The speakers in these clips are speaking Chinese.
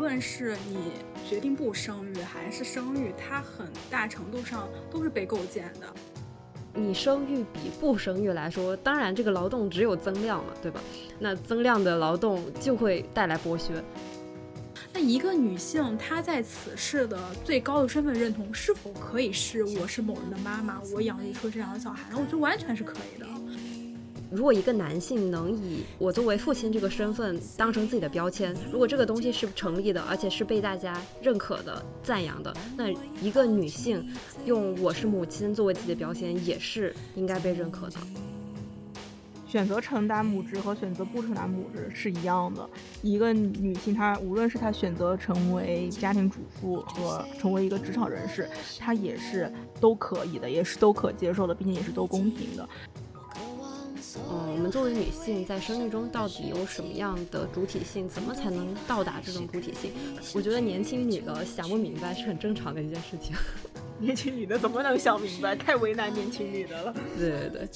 论是你决定不生育还是生育，它很大程度上都是被构建的。你生育比不生育来说，当然这个劳动只有增量嘛，对吧？那增量的劳动就会带来剥削。那一个女性，她在此事的最高的身份认同，是否可以是我是某人的妈妈，我养育出这样的小孩？我觉得完全是可以的。如果一个男性能以我作为父亲这个身份当成自己的标签，如果这个东西是成立的，而且是被大家认可的、赞扬的，那一个女性用我是母亲作为自己的标签，也是应该被认可的。选择承担母职和选择不承担母职是一样的。一个女性，她无论是她选择成为家庭主妇和成为一个职场人士，她也是都可以的，也是都可接受的，并且也是都公平的。嗯，我们作为女性在生育中到底有什么样的主体性？怎么才能到达这种主体性？我觉得年轻女的想不明白是很正常的一件事情。年轻女的怎么能想明白？太为难年轻女的了。对对对。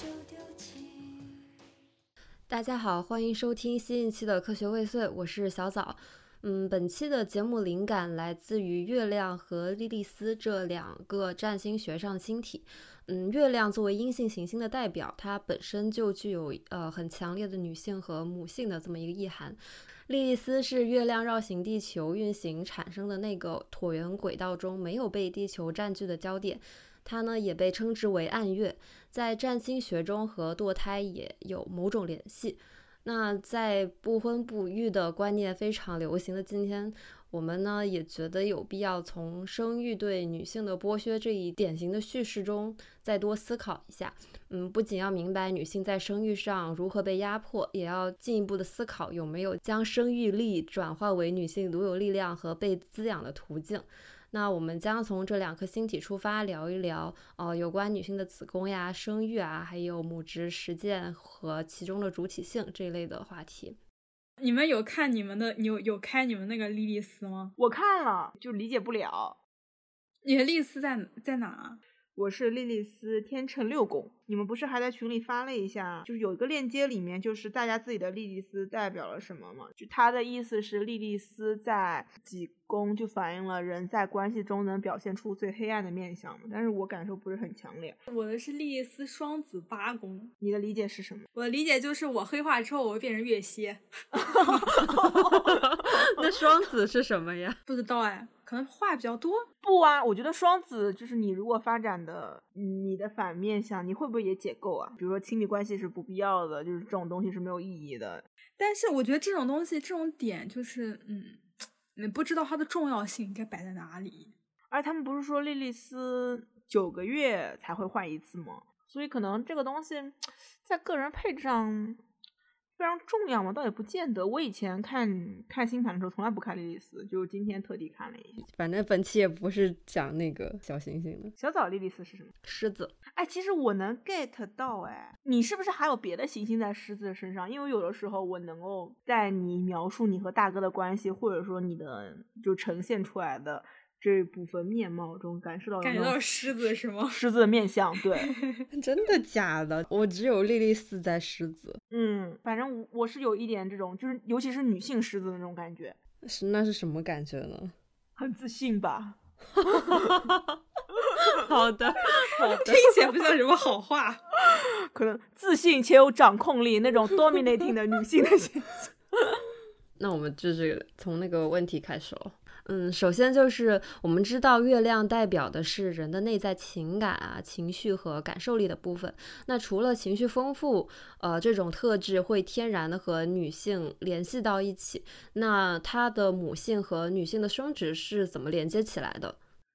大家好，欢迎收听新一期的科学未遂，我是小枣。嗯，本期的节目灵感来自于月亮和莉莉丝这两个占星学上星体。嗯，月亮作为阴性行星的代表，它本身就具有呃很强烈的女性和母性的这么一个意涵。莉莉丝是月亮绕行地球运行产生的那个椭圆轨道中没有被地球占据的焦点，它呢也被称之为暗月，在占星学中和堕胎也有某种联系。那在不婚不育的观念非常流行的今天。我们呢也觉得有必要从生育对女性的剥削这一典型的叙事中再多思考一下。嗯，不仅要明白女性在生育上如何被压迫，也要进一步的思考有没有将生育力转化为女性独有力量和被滋养的途径。那我们将从这两颗星体出发，聊一聊呃有关女性的子宫呀、生育啊，还有母职实践和其中的主体性这一类的话题。你们有看你们的有有开你们那个莉莉丝吗？我看了，就理解不了。你的莉莉丝在在哪？我是莉莉丝天秤六宫，你们不是还在群里发了一下，就是有一个链接里面，就是大家自己的莉莉丝代表了什么吗？就他的意思是莉莉丝在几宫就反映了人在关系中能表现出最黑暗的面相嘛？但是我感受不是很强烈。我的是莉莉丝双子八宫，你的理解是什么？我的理解就是我黑化之后我会变成月蝎。那双子是什么呀？不知道哎。可能话比较多，不啊，我觉得双子就是你如果发展的你的反面相，你会不会也解构啊？比如说亲密关系是不必要的，就是这种东西是没有意义的。但是我觉得这种东西这种点就是，嗯，你不知道它的重要性应该摆在哪里。而他们不是说莉莉丝九个月才会换一次吗？所以可能这个东西在个人配置上。非常重要吗？倒也不见得。我以前看看星盘的时候，从来不看莉莉丝，就今天特地看了一下。反正本期也不是讲那个小行星的。小枣莉莉丝是什么？狮子。哎，其实我能 get 到，哎，你是不是还有别的行星在狮子身上？因为有的时候我能够在你描述你和大哥的关系，或者说你的就呈现出来的。这部分面貌中感受到感觉到狮子是吗？狮子的面相，对，真的假的？我只有莉莉丝在狮子，嗯，反正我是有一点这种，就是尤其是女性狮子的那种感觉。是那是什么感觉呢？很自信吧？好的，好的，听起来不像什么好话。可能自信且有掌控力，那种 dominating 的女性的形象。那我们就是从那个问题开始了。嗯，首先就是我们知道月亮代表的是人的内在情感啊、情绪和感受力的部分。那除了情绪丰富，呃，这种特质会天然的和女性联系到一起。那它的母性和女性的生殖是怎么连接起来的？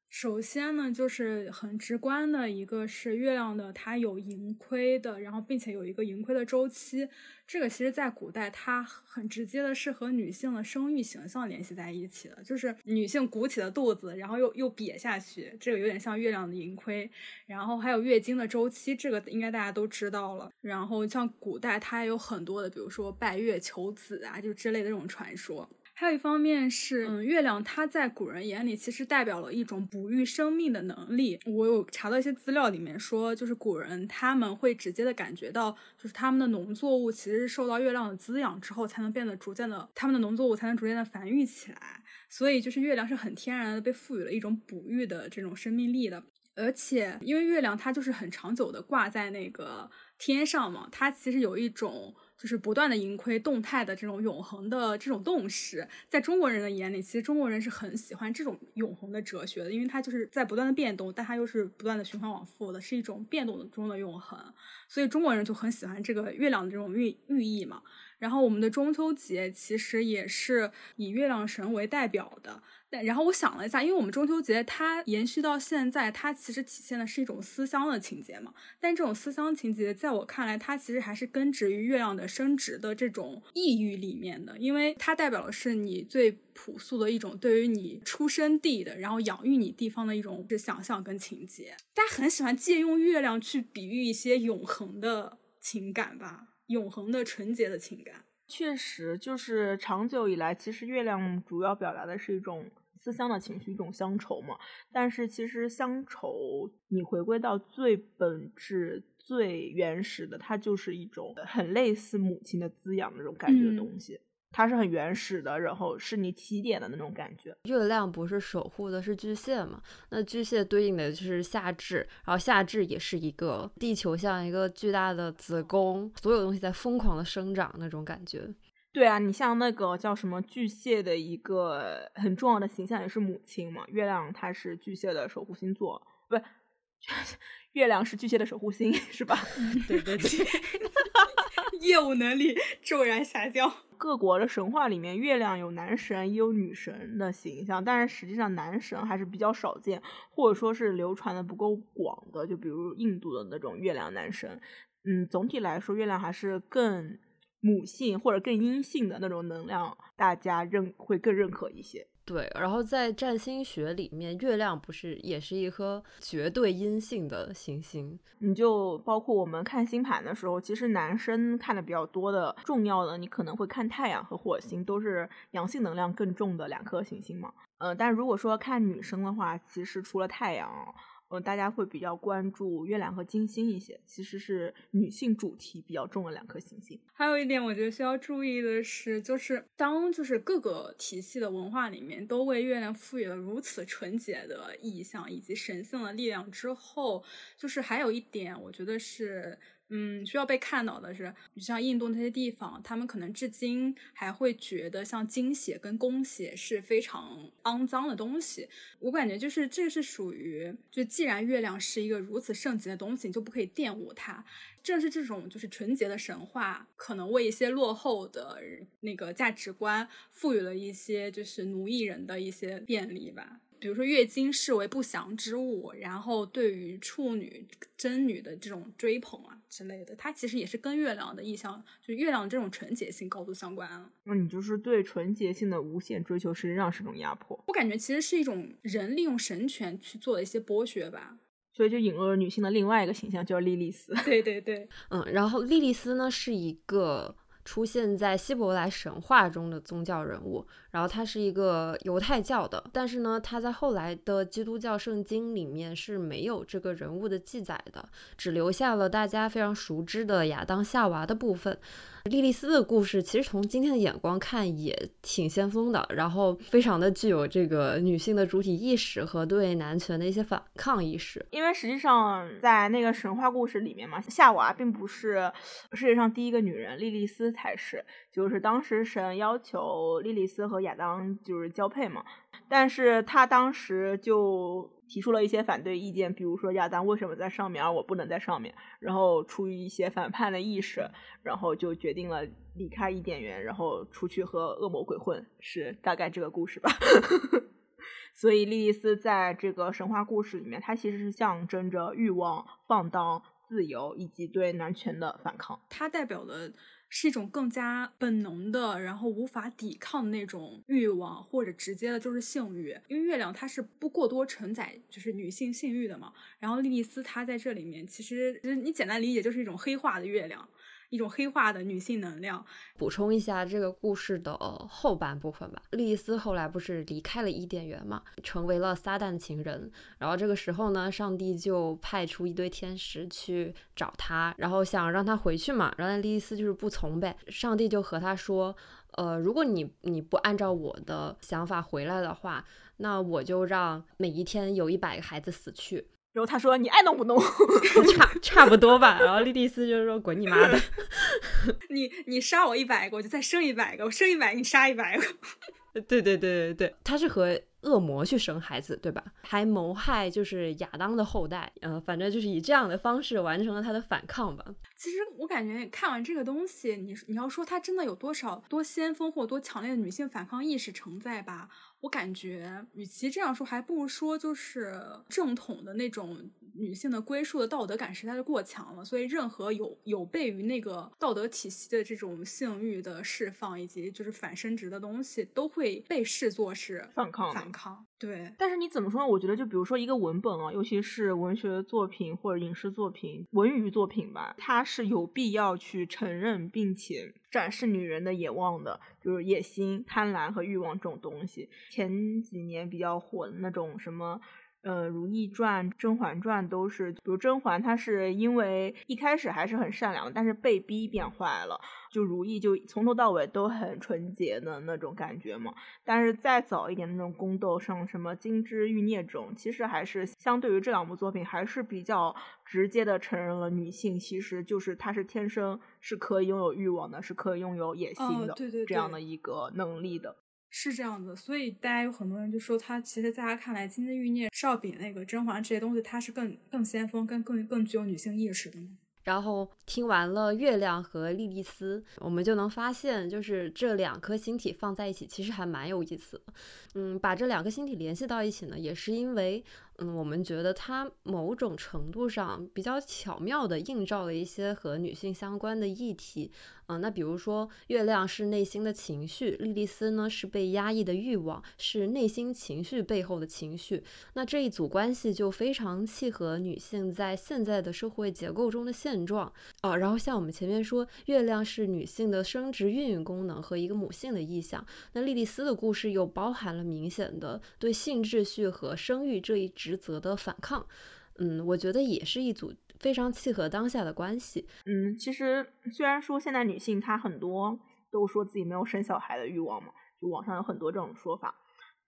首先呢，就是很直观的一个是月亮的，它有盈亏的，然后并且有一个盈亏的周期。这个其实在古代，它很直接的是和女性的生育形象联系在一起的，就是女性鼓起的肚子，然后又又瘪下去，这个有点像月亮的盈亏。然后还有月经的周期，这个应该大家都知道了。然后像古代，它也有很多的，比如说拜月求子啊，就之类的这种传说。还有一方面是，嗯，月亮它在古人眼里其实代表了一种哺育生命的能力。我有查到一些资料，里面说，就是古人他们会直接的感觉到，就是他们的农作物其实是受到月亮的滋养之后，才能变得逐渐的，他们的农作物才能逐渐的繁育起来。所以就是月亮是很天然的被赋予了一种哺育的这种生命力的。而且因为月亮它就是很长久的挂在那个天上嘛，它其实有一种。就是不断的盈亏动态的这种永恒的这种动势，在中国人的眼里，其实中国人是很喜欢这种永恒的哲学的，因为它就是在不断的变动，但它又是不断的循环往复的，是一种变动中的永恒，所以中国人就很喜欢这个月亮的这种寓寓意嘛。然后我们的中秋节其实也是以月亮神为代表的。但然后我想了一下，因为我们中秋节它延续到现在，它其实体现的是一种思乡的情节嘛。但这种思乡情节，在我看来，它其实还是根植于月亮的生殖的这种意喻里面的，因为它代表的是你最朴素的一种对于你出生地的，然后养育你地方的一种是想象跟情节。大家很喜欢借用月亮去比喻一些永恒的情感吧，永恒的纯洁的情感。确实，就是长久以来，其实月亮主要表达的是一种。思乡的情绪，一种乡愁嘛。但是其实乡愁，你回归到最本质、最原始的，它就是一种很类似母亲的滋养那种感觉的东西。它是很原始的，然后是你起点的那种感觉。月亮不是守护的是巨蟹嘛？那巨蟹对应的就是夏至，然后夏至也是一个地球像一个巨大的子宫，所有东西在疯狂的生长那种感觉。对啊，你像那个叫什么巨蟹的一个很重要的形象也是母亲嘛，月亮它是巨蟹的守护星座，不，月亮是巨蟹的守护星是吧？对 对对，业务能力骤然下降。各国的神话里面，月亮有男神也有女神的形象，但是实际上男神还是比较少见，或者说是流传的不够广的，就比如印度的那种月亮男神。嗯，总体来说，月亮还是更。母性或者更阴性的那种能量，大家认会更认可一些。对，然后在占星学里面，月亮不是也是一颗绝对阴性的行星？你就包括我们看星盘的时候，其实男生看的比较多的重要的，你可能会看太阳和火星，都是阳性能量更重的两颗行星嘛。呃，但如果说看女生的话，其实除了太阳。嗯，大家会比较关注月亮和金星一些，其实是女性主题比较重的两颗行星。还有一点，我觉得需要注意的是，就是当就是各个体系的文化里面都为月亮赋予了如此纯洁的意象以及神性的力量之后，就是还有一点，我觉得是。嗯，需要被看到的是，你像印度那些地方，他们可能至今还会觉得像精血跟宫血是非常肮脏的东西。我感觉就是这是属于，就既然月亮是一个如此圣洁的东西，你就不可以玷污它。正是这种就是纯洁的神话，可能为一些落后的那个价值观赋予了一些就是奴役人的一些便利吧。比如说月经视为不祥之物，然后对于处女、真女的这种追捧啊之类的，它其实也是跟月亮的意象，就月亮这种纯洁性高度相关啊。那你就是对纯洁性的无限追求，实际上是种压迫。我感觉其实是一种人利用神权去做的一些剥削吧。所以就引入了女性的另外一个形象，叫莉莉丝。对对对，嗯，然后莉莉丝呢是一个出现在希伯来神话中的宗教人物。然后他是一个犹太教的，但是呢，他在后来的基督教圣经里面是没有这个人物的记载的，只留下了大家非常熟知的亚当夏娃的部分。莉莉丝的故事其实从今天的眼光看也挺先锋的，然后非常的具有这个女性的主体意识和对男权的一些反抗意识。因为实际上在那个神话故事里面嘛，夏娃并不是世界上第一个女人，莉莉丝才是。就是当时神要求莉莉丝和亚当就是交配嘛，但是他当时就提出了一些反对意见，比如说亚当为什么在上面，而我不能在上面，然后出于一些反叛的意识，然后就决定了离开伊甸园，然后出去和恶魔鬼混，是大概这个故事吧。所以莉莉丝在这个神话故事里面，它其实是象征着欲望、放荡、自由以及对男权的反抗，它代表的。是一种更加本能的，然后无法抵抗的那种欲望，或者直接的就是性欲。因为月亮它是不过多承载就是女性性欲的嘛。然后莉莉丝她在这里面，其实其实你简单理解就是一种黑化的月亮。一种黑化的女性能量。补充一下这个故事的后半部分吧。莉莉丝后来不是离开了伊甸园嘛，成为了撒旦情人。然后这个时候呢，上帝就派出一堆天使去找她，然后想让她回去嘛。然后莉莉丝就是不从呗。上帝就和她说：“呃，如果你你不按照我的想法回来的话，那我就让每一天有一百个孩子死去。”然后他说：“你爱弄不弄？差差不多吧。”然后莉莉丝就是说：“滚你妈的！你你杀我一百个，我就再生一百个；我生一百个，你杀一百个。”对对对对对，他是和恶魔去生孩子，对吧？还谋害就是亚当的后代，嗯，反正就是以这样的方式完成了他的反抗吧。其实我感觉看完这个东西，你你要说它真的有多少多先锋或多强烈的女性反抗意识承载吧？我感觉，与其这样说，还不如说就是正统的那种女性的归属的道德感实在是过强了，所以任何有有悖于那个道德体系的这种性欲的释放，以及就是反生殖的东西，都会被视作是反抗。反抗。对。但是你怎么说呢？我觉得，就比如说一个文本啊，尤其是文学作品或者影视作品、文娱作品吧，它是有必要去承认并且。展示女人的野望的，就是野心、贪婪和欲望这种东西。前几年比较火的那种什么。呃，《如懿传》《甄嬛传》都是，比如甄嬛，她是因为一开始还是很善良，但是被逼变坏了。就如懿就从头到尾都很纯洁的那种感觉嘛。但是再早一点那种宫斗，像什么《金枝欲孽》这种，其实还是相对于这两部作品，还是比较直接的承认了女性其实就是她是天生是可以拥有欲望的，是可以拥有野心的，对对，这样的一个能力的。是这样的，所以大家有很多人就说，他其实在他看来，《金枝欲孽》是要比那个甄嬛这些东西，他是更更先锋、更更更具有女性意识的？然后听完了月亮和莉莉丝，我们就能发现，就是这两颗星体放在一起，其实还蛮有意思的。嗯，把这两个星体联系到一起呢，也是因为。嗯，我们觉得它某种程度上比较巧妙地映照了一些和女性相关的议题。嗯，那比如说，月亮是内心的情绪，莉莉丝呢是被压抑的欲望，是内心情绪背后的情绪。那这一组关系就非常契合女性在现在的社会结构中的现状。哦，然后像我们前面说，月亮是女性的生殖孕育功能和一个母性的意象。那莉莉丝的故事又包含了明显的对性秩序和生育这一职责的反抗，嗯，我觉得也是一组非常契合当下的关系。嗯，其实虽然说现在女性她很多都说自己没有生小孩的欲望嘛，就网上有很多这种说法，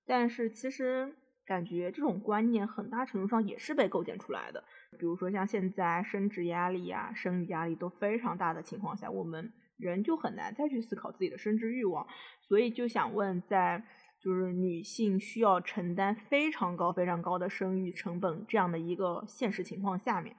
但是其实感觉这种观念很大程度上也是被构建出来的。比如说像现在生殖压力啊、生育压力都非常大的情况下，我们人就很难再去思考自己的生殖欲望，所以就想问在。就是女性需要承担非常高、非常高的生育成本这样的一个现实情况下面，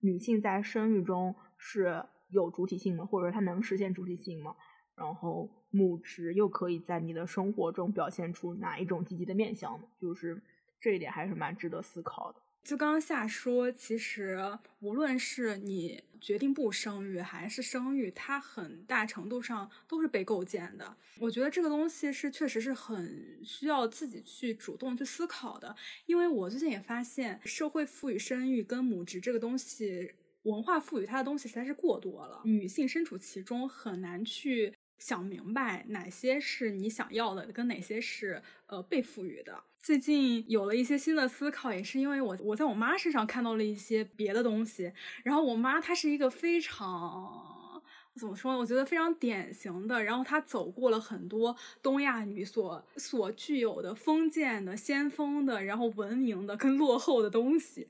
女性在生育中是有主体性的？或者说她能实现主体性吗？然后母职又可以在你的生活中表现出哪一种积极的面向呢？就是这一点还是蛮值得思考的。就刚刚夏说，其实无论是你决定不生育还是生育，它很大程度上都是被构建的。我觉得这个东西是确实是很需要自己去主动去思考的。因为我最近也发现，社会赋予生育跟母职这个东西，文化赋予它的东西实在是过多了，女性身处其中很难去想明白哪些是你想要的，跟哪些是呃被赋予的。最近有了一些新的思考，也是因为我我在我妈身上看到了一些别的东西。然后我妈她是一个非常怎么说呢？我觉得非常典型的。然后她走过了很多东亚女所所具有的封建的、先锋的、然后文明的跟落后的东西。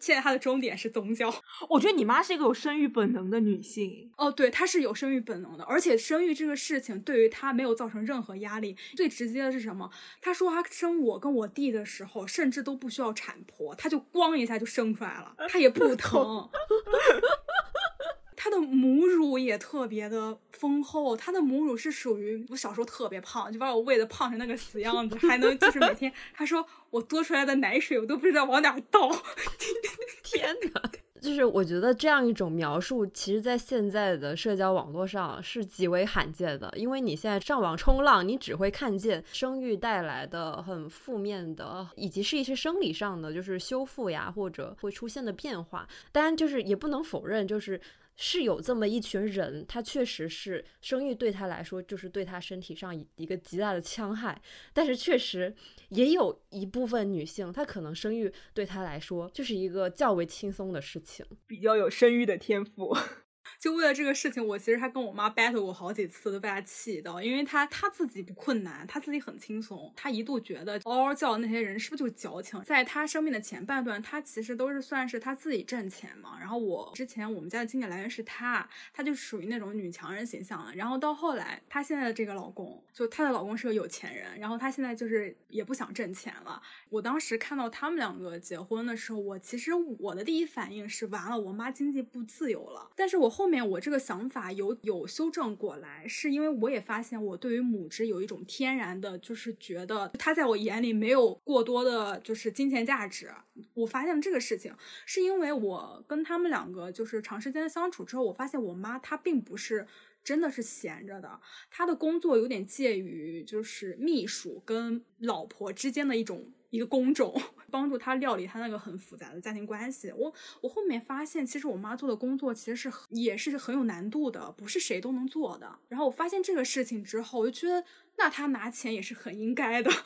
现在她的终点是宗教。我觉得你妈是一个有生育本能的女性。哦，对，她是有生育本能的，而且生育这个事情对于她没有造成任何压力。最直接的是什么？她说她生我跟我弟的时候，甚至都不需要产婆，她就咣一下就生出来了，她也不疼。她的母乳也特别的丰厚，她的母乳是属于我小时候特别胖，就把我喂的胖成那个死样子，还能就是每天，她说我多出来的奶水我都不知道往哪倒。天哪！就是我觉得这样一种描述，其实在现在的社交网络上是极为罕见的，因为你现在上网冲浪，你只会看见生育带来的很负面的，以及是一些生理上的，就是修复呀或者会出现的变化。当然，就是也不能否认，就是。是有这么一群人，他确实是生育对他来说就是对他身体上一个极大的戕害，但是确实也有一部部分女性，她可能生育对她来说就是一个较为轻松的事情，比较有生育的天赋。就为了这个事情，我其实还跟我妈 battle 过好几次，都被她气到。因为她她自己不困难，她自己很轻松。她一度觉得嗷嗷叫的那些人是不是就矫情？在她生命的前半段，她其实都是算是她自己挣钱嘛。然后我之前我们家的经济来源是她，她就属于那种女强人形象了。然后到后来，她现在的这个老公，就她的老公是个有钱人，然后她现在就是也不想挣钱了。我当时看到他们两个结婚的时候，我其实我的第一反应是完了，我妈经济不自由了。但是我后面我这个想法有有修正过来，是因为我也发现我对于母职有一种天然的，就是觉得他在我眼里没有过多的，就是金钱价值。我发现这个事情，是因为我跟他们两个就是长时间的相处之后，我发现我妈她并不是真的是闲着的，她的工作有点介于就是秘书跟老婆之间的一种。一个工种，帮助他料理他那个很复杂的家庭关系。我我后面发现，其实我妈做的工作其实是也是很有难度的，不是谁都能做的。然后我发现这个事情之后，我就觉得那他拿钱也是很应该的。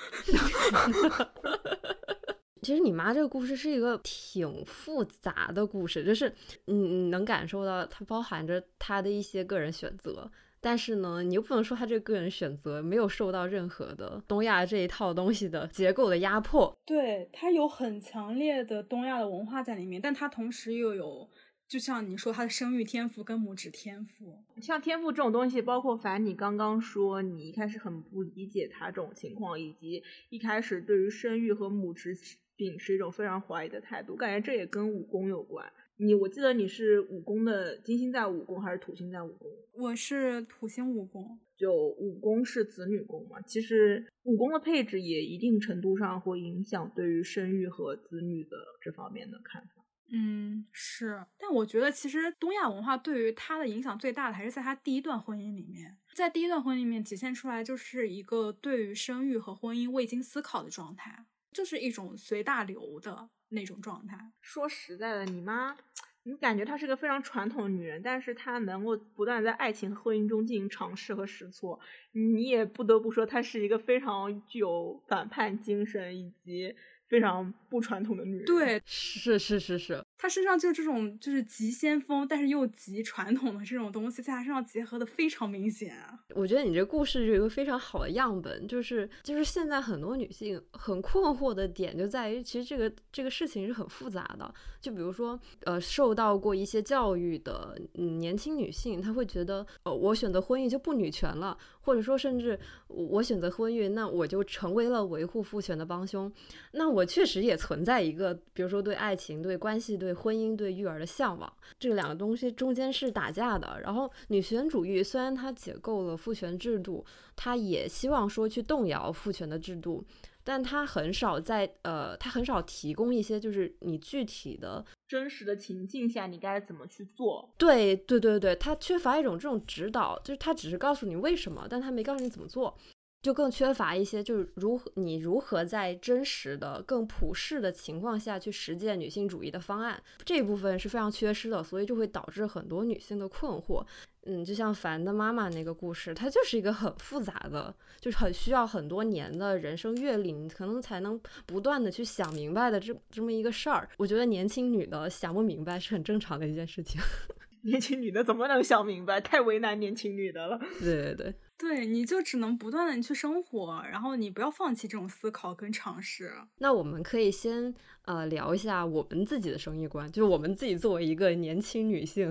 其实你妈这个故事是一个挺复杂的故事，就是你能感受到它包含着她的一些个人选择。但是呢，你又不能说他这个个人选择没有受到任何的东亚这一套东西的结构的压迫。对他有很强烈的东亚的文化在里面，但他同时又有，就像你说他的生育天赋跟母职天赋。像天赋这种东西，包括凡你刚刚说你一开始很不理解他这种情况，以及一开始对于生育和母职秉持一种非常怀疑的态度，感觉这也跟武功有关。你我记得你是武宫的金星在武宫还是土星在武宫？我是土星武宫，就武宫是子女宫嘛。其实武宫的配置也一定程度上会影响对于生育和子女的这方面的看法。嗯，是。但我觉得其实东亚文化对于他的影响最大的还是在他第一段婚姻里面，在第一段婚姻里面体现出来就是一个对于生育和婚姻未经思考的状态，就是一种随大流的。那种状态。说实在的，你妈，你感觉她是个非常传统的女人，但是她能够不断在爱情和婚姻中进行尝试和试错，你也不得不说她是一个非常具有反叛精神以及非常不传统的女人。对，是是是是。他身上就这种就是极先锋，但是又极传统的这种东西，在他身上结合的非常明显。我觉得你这故事有一个非常好的样本，就是就是现在很多女性很困惑的点就在于，其实这个这个事情是很复杂的。就比如说，呃，受到过一些教育的年轻女性，她会觉得，呃，我选择婚姻就不女权了，或者说甚至我选择婚姻，那我就成为了维护父权的帮凶。那我确实也存在一个，比如说对爱情、对关系、对对婚姻、对育儿的向往，这两个东西中间是打架的。然后，女权主义虽然它解构了父权制度，它也希望说去动摇父权的制度，但它很少在呃，它很少提供一些就是你具体的、真实的情境下你该怎么去做。对对对对，它缺乏一种这种指导，就是它只是告诉你为什么，但它没告诉你怎么做。就更缺乏一些，就是如何你如何在真实的、更普世的情况下去实践女性主义的方案，这一部分是非常缺失的，所以就会导致很多女性的困惑。嗯，就像凡的妈妈那个故事，它就是一个很复杂的，就是很需要很多年的人生阅历，你可能才能不断的去想明白的这这么一个事儿。我觉得年轻女的想不明白是很正常的一件事情。年轻女的怎么能想明白？太为难年轻女的了。对对对。对，你就只能不断的去生活，然后你不要放弃这种思考跟尝试。那我们可以先呃聊一下我们自己的生育观，就是我们自己作为一个年轻女性，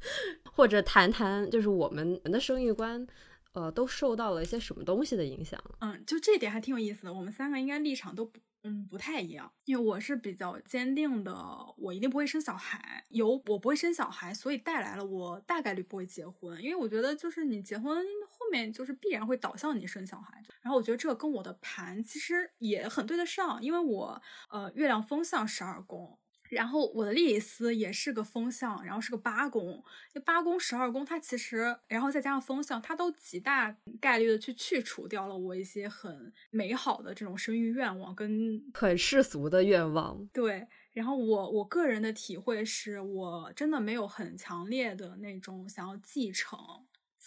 或者谈谈就是我们的生育观，呃，都受到了一些什么东西的影响？嗯，就这点还挺有意思的。我们三个应该立场都不。嗯，不太一样，因为我是比较坚定的，我一定不会生小孩。有我不会生小孩，所以带来了我大概率不会结婚，因为我觉得就是你结婚后面就是必然会导向你生小孩。然后我觉得这个跟我的盘其实也很对得上，因为我呃月亮风向十二宫。然后我的莉莉丝也是个风象，然后是个八宫，那八宫十二宫，它其实，然后再加上风象，它都极大概率的去去除掉了我一些很美好的这种生育愿望跟很世俗的愿望。对，然后我我个人的体会是我真的没有很强烈的那种想要继承。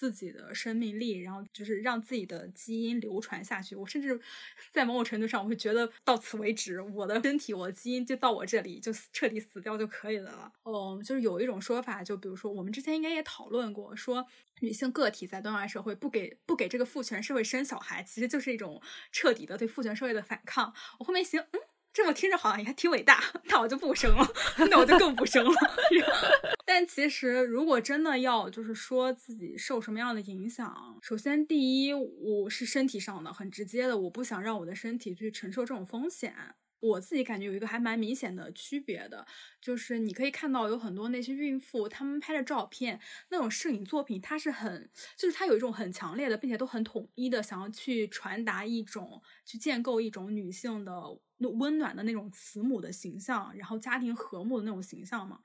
自己的生命力，然后就是让自己的基因流传下去。我甚至 在某种程度上，我会觉得到此为止，我的身体，我的基因就到我这里就彻底死掉就可以了。嗯，就是有一种说法，就比如说我们之前应该也讨论过，说女性个体在东亚社会不给不给这个父权社会生小孩，其实就是一种彻底的对父权社会的反抗。我后面想，嗯。这么听着好像也还挺伟大，那我就不生了，那我就更不生了。但其实，如果真的要就是说自己受什么样的影响，首先第一，我是身体上的，很直接的，我不想让我的身体去承受这种风险。我自己感觉有一个还蛮明显的区别的，就是你可以看到有很多那些孕妇，她们拍的照片，那种摄影作品，它是很，就是它有一种很强烈的，并且都很统一的，想要去传达一种，去建构一种女性的。温暖的那种慈母的形象，然后家庭和睦的那种形象嘛。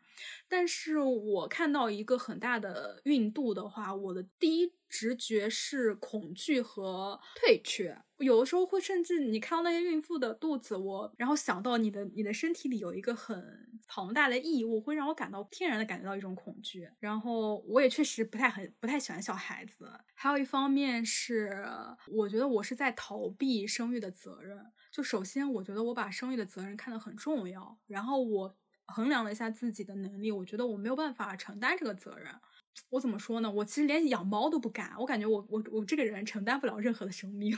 但是我看到一个很大的孕肚的话，我的第一直觉是恐惧和退却。有的时候会甚至你看到那些孕妇的肚子，我然后想到你的你的身体里有一个很庞大的异物，会让我感到天然的感觉到一种恐惧。然后我也确实不太很不太喜欢小孩子。还有一方面是，我觉得我是在逃避生育的责任。就首先，我觉得我把生育的责任看得很重要，然后我衡量了一下自己的能力，我觉得我没有办法承担这个责任。我怎么说呢？我其实连养猫都不敢，我感觉我我我这个人承担不了任何的生命。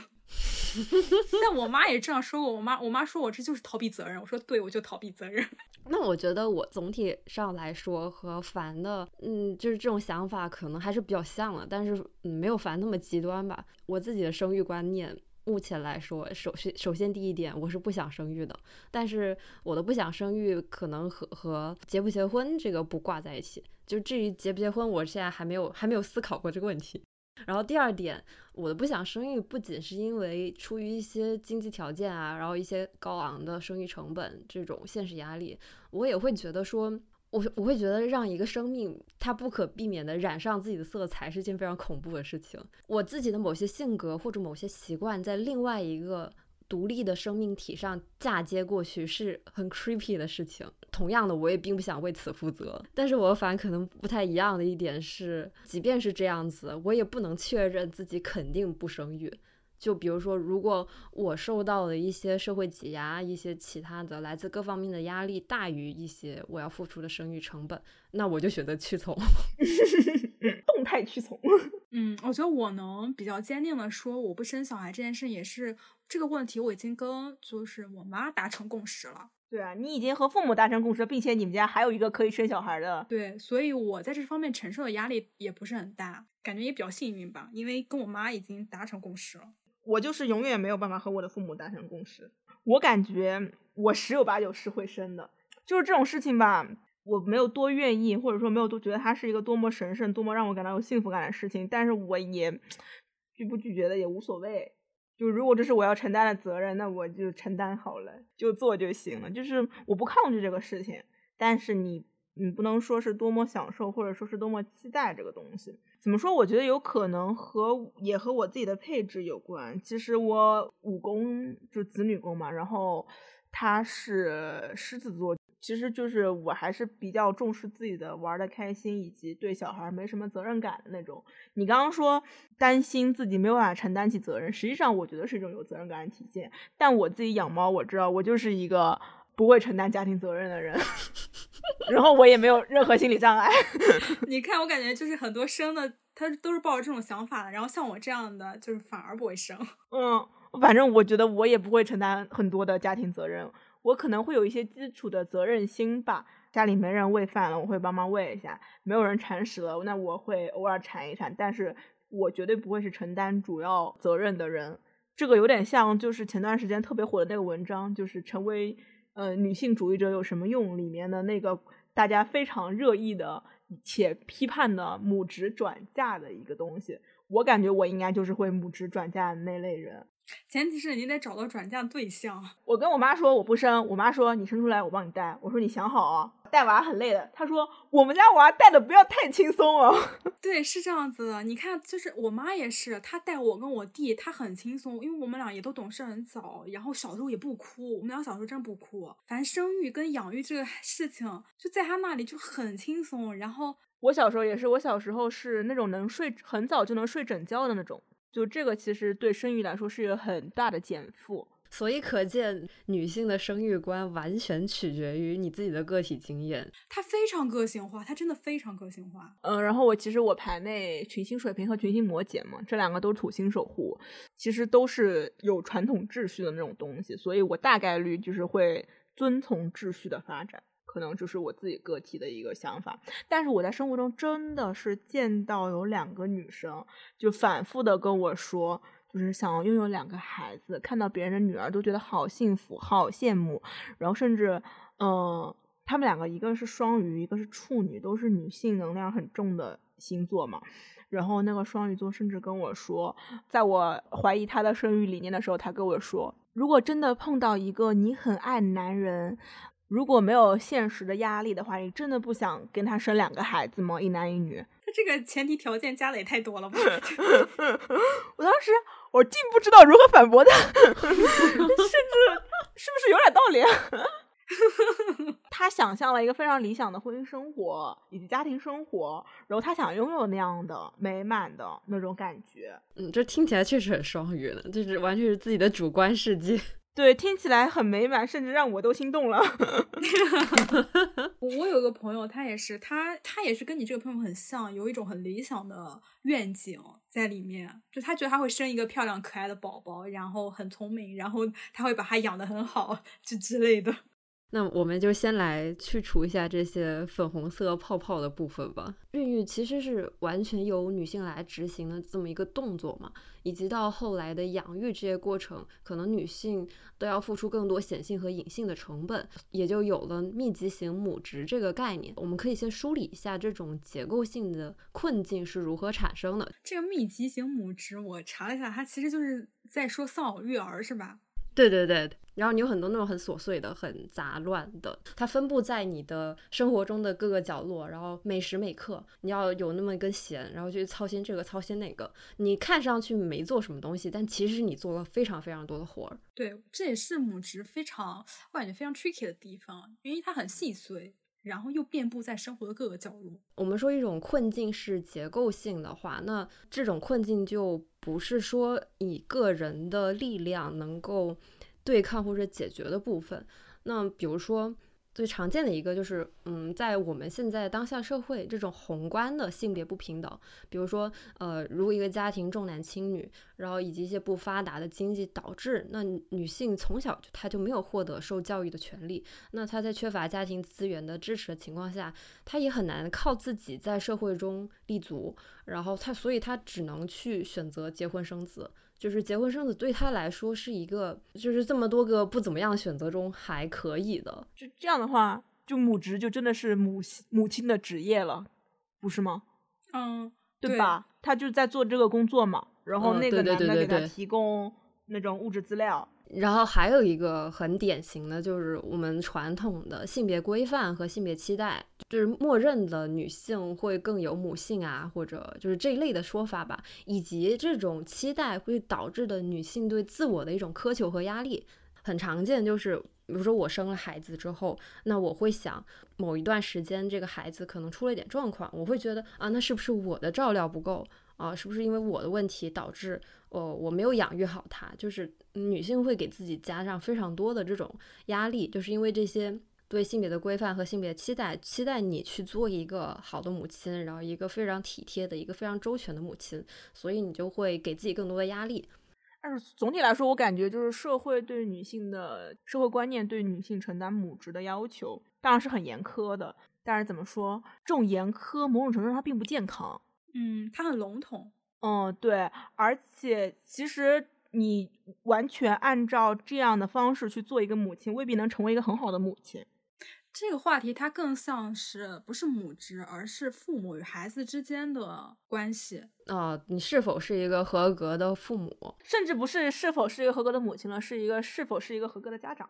但我妈也这样说过，我妈我妈说我这就是逃避责任。我说对，我就逃避责任。那我觉得我总体上来说和凡的，嗯，就是这种想法可能还是比较像的，但是嗯，没有凡那么极端吧。我自己的生育观念。目前来说，首先首先第一点，我是不想生育的。但是我的不想生育，可能和和结不结婚这个不挂在一起。就至于结不结婚，我现在还没有还没有思考过这个问题。然后第二点，我的不想生育，不仅是因为出于一些经济条件啊，然后一些高昂的生育成本这种现实压力，我也会觉得说。我我会觉得让一个生命它不可避免的染上自己的色彩是件非常恐怖的事情。我自己的某些性格或者某些习惯在另外一个独立的生命体上嫁接过去是很 creepy 的事情。同样的，我也并不想为此负责。但是我反可能不太一样的一点是，即便是这样子，我也不能确认自己肯定不生育。就比如说，如果我受到的一些社会挤压，一些其他的来自各方面的压力大于一些我要付出的生育成本，那我就选择屈从，动态屈从。嗯，我觉得我能比较坚定的说，我不生小孩这件事也是这个问题，我已经跟就是我妈达成共识了。对啊，你已经和父母达成共识，并且你们家还有一个可以生小孩的。对，所以我在这方面承受的压力也不是很大，感觉也比较幸运吧，因为跟我妈已经达成共识了。我就是永远没有办法和我的父母达成共识。我感觉我十有八九是会生的，就是这种事情吧，我没有多愿意，或者说没有多觉得它是一个多么神圣、多么让我感到有幸福感的事情。但是我也拒不拒绝的也无所谓。就如果这是我要承担的责任，那我就承担好了，就做就行了。就是我不抗拒这个事情，但是你你不能说是多么享受，或者说是多么期待这个东西。怎么说？我觉得有可能和也和我自己的配置有关。其实我五宫就子女宫嘛，然后他是狮子座，其实就是我还是比较重视自己的玩的开心，以及对小孩没什么责任感的那种。你刚刚说担心自己没有办法承担起责任，实际上我觉得是一种有责任感的体现。但我自己养猫，我知道我就是一个不会承担家庭责任的人。然后我也没有任何心理障碍。你看，我感觉就是很多生的，他都是抱着这种想法的。然后像我这样的，就是反而不会生。嗯，反正我觉得我也不会承担很多的家庭责任。我可能会有一些基础的责任心吧。家里没人喂饭了，我会帮忙喂一下；没有人铲屎了，那我会偶尔铲一铲。但是我绝对不会是承担主要责任的人。这个有点像，就是前段时间特别火的那个文章，就是成为。呃，女性主义者有什么用？里面的那个大家非常热议的且批判的母职转嫁的一个东西，我感觉我应该就是会母职转嫁的那类人。前提是你得找到转嫁对象。我跟我妈说我不生，我妈说你生出来我帮你带。我说你想好啊，带娃很累的。她说我们家娃带的不要太轻松哦。对，是这样子的。你看，就是我妈也是，她带我跟我弟，她很轻松，因为我们俩也都懂事很早，然后小时候也不哭，我们俩小时候真不哭。反正生育跟养育这个事情，就在她那里就很轻松。然后我小时候也是，我小时候是那种能睡很早就能睡整觉的那种。就这个其实对生育来说是一个很大的减负，所以可见女性的生育观完全取决于你自己的个体经验。它非常个性化，它真的非常个性化。嗯，然后我其实我排内群星水瓶和群星摩羯嘛，这两个都是土星守护，其实都是有传统秩序的那种东西，所以我大概率就是会遵从秩序的发展。可能就是我自己个体的一个想法，但是我在生活中真的是见到有两个女生，就反复的跟我说，就是想要拥有两个孩子，看到别人的女儿都觉得好幸福、好羡慕，然后甚至，嗯，他们两个一个是双鱼，一个是处女，都是女性能量很重的星座嘛。然后那个双鱼座甚至跟我说，在我怀疑他的生育理念的时候，他跟我说，如果真的碰到一个你很爱男人。如果没有现实的压力的话，你真的不想跟他生两个孩子吗？一男一女？他这个前提条件加的也太多了吧！我当时我竟不知道如何反驳他，甚至是不是有点道理？他想象了一个非常理想的婚姻生活以及家庭生活，然后他想拥有那样的美满的那种感觉。嗯，这听起来确实很双鱼的，就是完全是自己的主观世界。对，听起来很美满，甚至让我都心动了。我有个朋友，他也是，他他也是跟你这个朋友很像，有一种很理想的愿景在里面。就他觉得他会生一个漂亮可爱的宝宝，然后很聪明，然后他会把他养的很好，就之类的。那我们就先来去除一下这些粉红色泡泡的部分吧。孕育其实是完全由女性来执行的这么一个动作嘛，以及到后来的养育这些过程，可能女性都要付出更多显性和隐性的成本，也就有了密集型母职这个概念。我们可以先梳理一下这种结构性的困境是如何产生的。这个密集型母职，我查了一下，它其实就是在说丧偶育儿，是吧？对对对，然后你有很多那种很琐碎的、很杂乱的，它分布在你的生活中的各个角落，然后每时每刻你要有那么一根弦，然后去操心这个操心那个。你看上去没做什么东西，但其实你做了非常非常多的活儿。对，这也是母职非常我感觉非常 tricky 的地方，因为它很细碎，然后又遍布在生活的各个角落。我们说一种困境是结构性的话，那这种困境就。不是说以个人的力量能够对抗或者解决的部分。那比如说。最常见的一个就是，嗯，在我们现在当下社会，这种宏观的性别不平等，比如说，呃，如果一个家庭重男轻女，然后以及一些不发达的经济导致，那女性从小就她就没有获得受教育的权利，那她在缺乏家庭资源的支持的情况下，她也很难靠自己在社会中立足，然后她，所以她只能去选择结婚生子。就是结婚生子对他来说是一个，就是这么多个不怎么样选择中还可以的。就这样的话，就母职就真的是母母亲的职业了，不是吗？嗯，对吧？他就在做这个工作嘛，然后那个男的给他提供那种物质资料。然后还有一个很典型的就是我们传统的性别规范和性别期待，就是默认的女性会更有母性啊，或者就是这一类的说法吧，以及这种期待会导致的女性对自我的一种苛求和压力，很常见。就是比如说我生了孩子之后，那我会想某一段时间这个孩子可能出了一点状况，我会觉得啊，那是不是我的照料不够啊？是不是因为我的问题导致？哦，我没有养育好他，就是女性会给自己加上非常多的这种压力，就是因为这些对性别的规范和性别期待，期待你去做一个好的母亲，然后一个非常体贴的一个非常周全的母亲，所以你就会给自己更多的压力。但是总体来说，我感觉就是社会对女性的社会观念对女性承担母职的要求，当然是很严苛的。但是怎么说，这种严苛某种程度上它并不健康。嗯，它很笼统。嗯，对，而且其实你完全按照这样的方式去做一个母亲，未必能成为一个很好的母亲。这个话题它更像是不是母职，而是父母与孩子之间的关系。啊，你是否是一个合格的父母？甚至不是是否是一个合格的母亲了，是一个是否是一个合格的家长。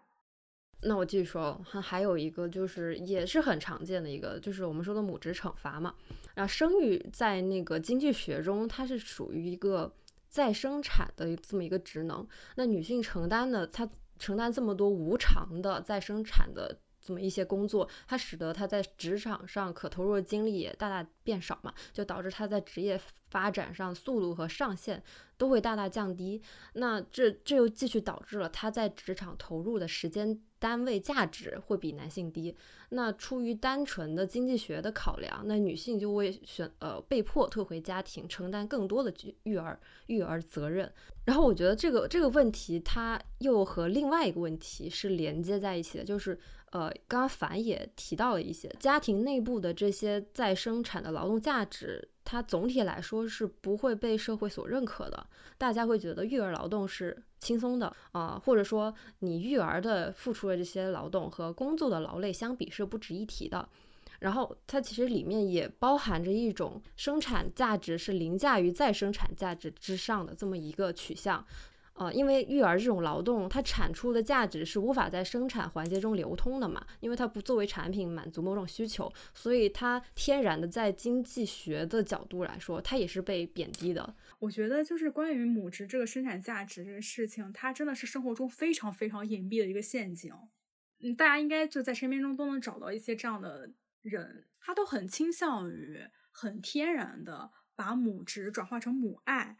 那我继续说，还还有一个就是也是很常见的一个，就是我们说的母职惩罚嘛。然后生育在那个经济学中，它是属于一个再生产的这么一个职能。那女性承担的，她承担这么多无偿的再生产的这么一些工作，它使得她在职场上可投入的精力也大大变少嘛，就导致她在职业发展上速度和上限都会大大降低。那这这又继续导致了她在职场投入的时间。单位价值会比男性低，那出于单纯的经济学的考量，那女性就会选呃被迫退回家庭，承担更多的育儿育儿责任。然后我觉得这个这个问题，它又和另外一个问题是连接在一起的，就是呃，刚刚凡也提到了一些家庭内部的这些再生产的劳动价值。它总体来说是不会被社会所认可的，大家会觉得育儿劳动是轻松的啊，或者说你育儿的付出的这些劳动和工作的劳累相比是不值一提的。然后它其实里面也包含着一种生产价值是凌驾于再生产价值之上的这么一个取向。呃，因为育儿这种劳动，它产出的价值是无法在生产环节中流通的嘛，因为它不作为产品满足某种需求，所以它天然的在经济学的角度来说，它也是被贬低的。我觉得就是关于母职这个生产价值这个事情，它真的是生活中非常非常隐蔽的一个陷阱。嗯，大家应该就在身边中都能找到一些这样的人，他都很倾向于很天然的把母职转化成母爱。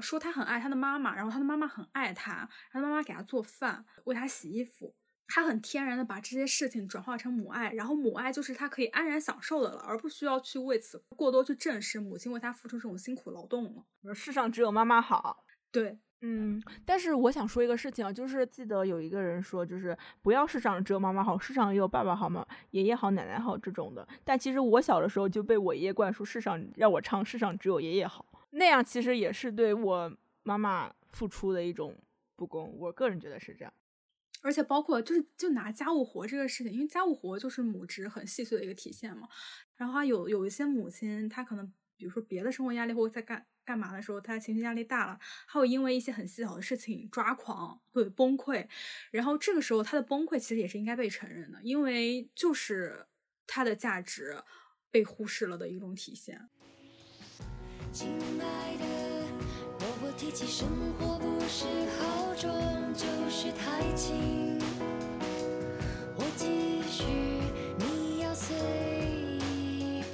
说他很爱他的妈妈，然后他的妈妈很爱他，他的妈妈给他做饭，为他洗衣服，他很天然的把这些事情转化成母爱，然后母爱就是他可以安然享受的了，而不需要去为此过多去正视母亲为他付出这种辛苦劳动了。世上只有妈妈好，对，嗯。但是我想说一个事情啊，就是记得有一个人说，就是不要世上只有妈妈好，世上也有爸爸好嘛，爷爷好，奶奶好这种的。但其实我小的时候就被我爷爷灌输，世上让我唱世上只有爷爷好。那样其实也是对我妈妈付出的一种不公，我个人觉得是这样。而且包括就是就拿家务活这个事情，因为家务活就是母职很细碎的一个体现嘛。然后有有一些母亲，她可能比如说别的生活压力或者在干干嘛的时候，她情绪压力大了，她会因为一些很细小的事情抓狂，会崩溃。然后这个时候她的崩溃其实也是应该被承认的，因为就是她的价值被忽视了的一种体现。亲爱的，若我提起生活，不是好重，就是太轻。我继续，你要随意。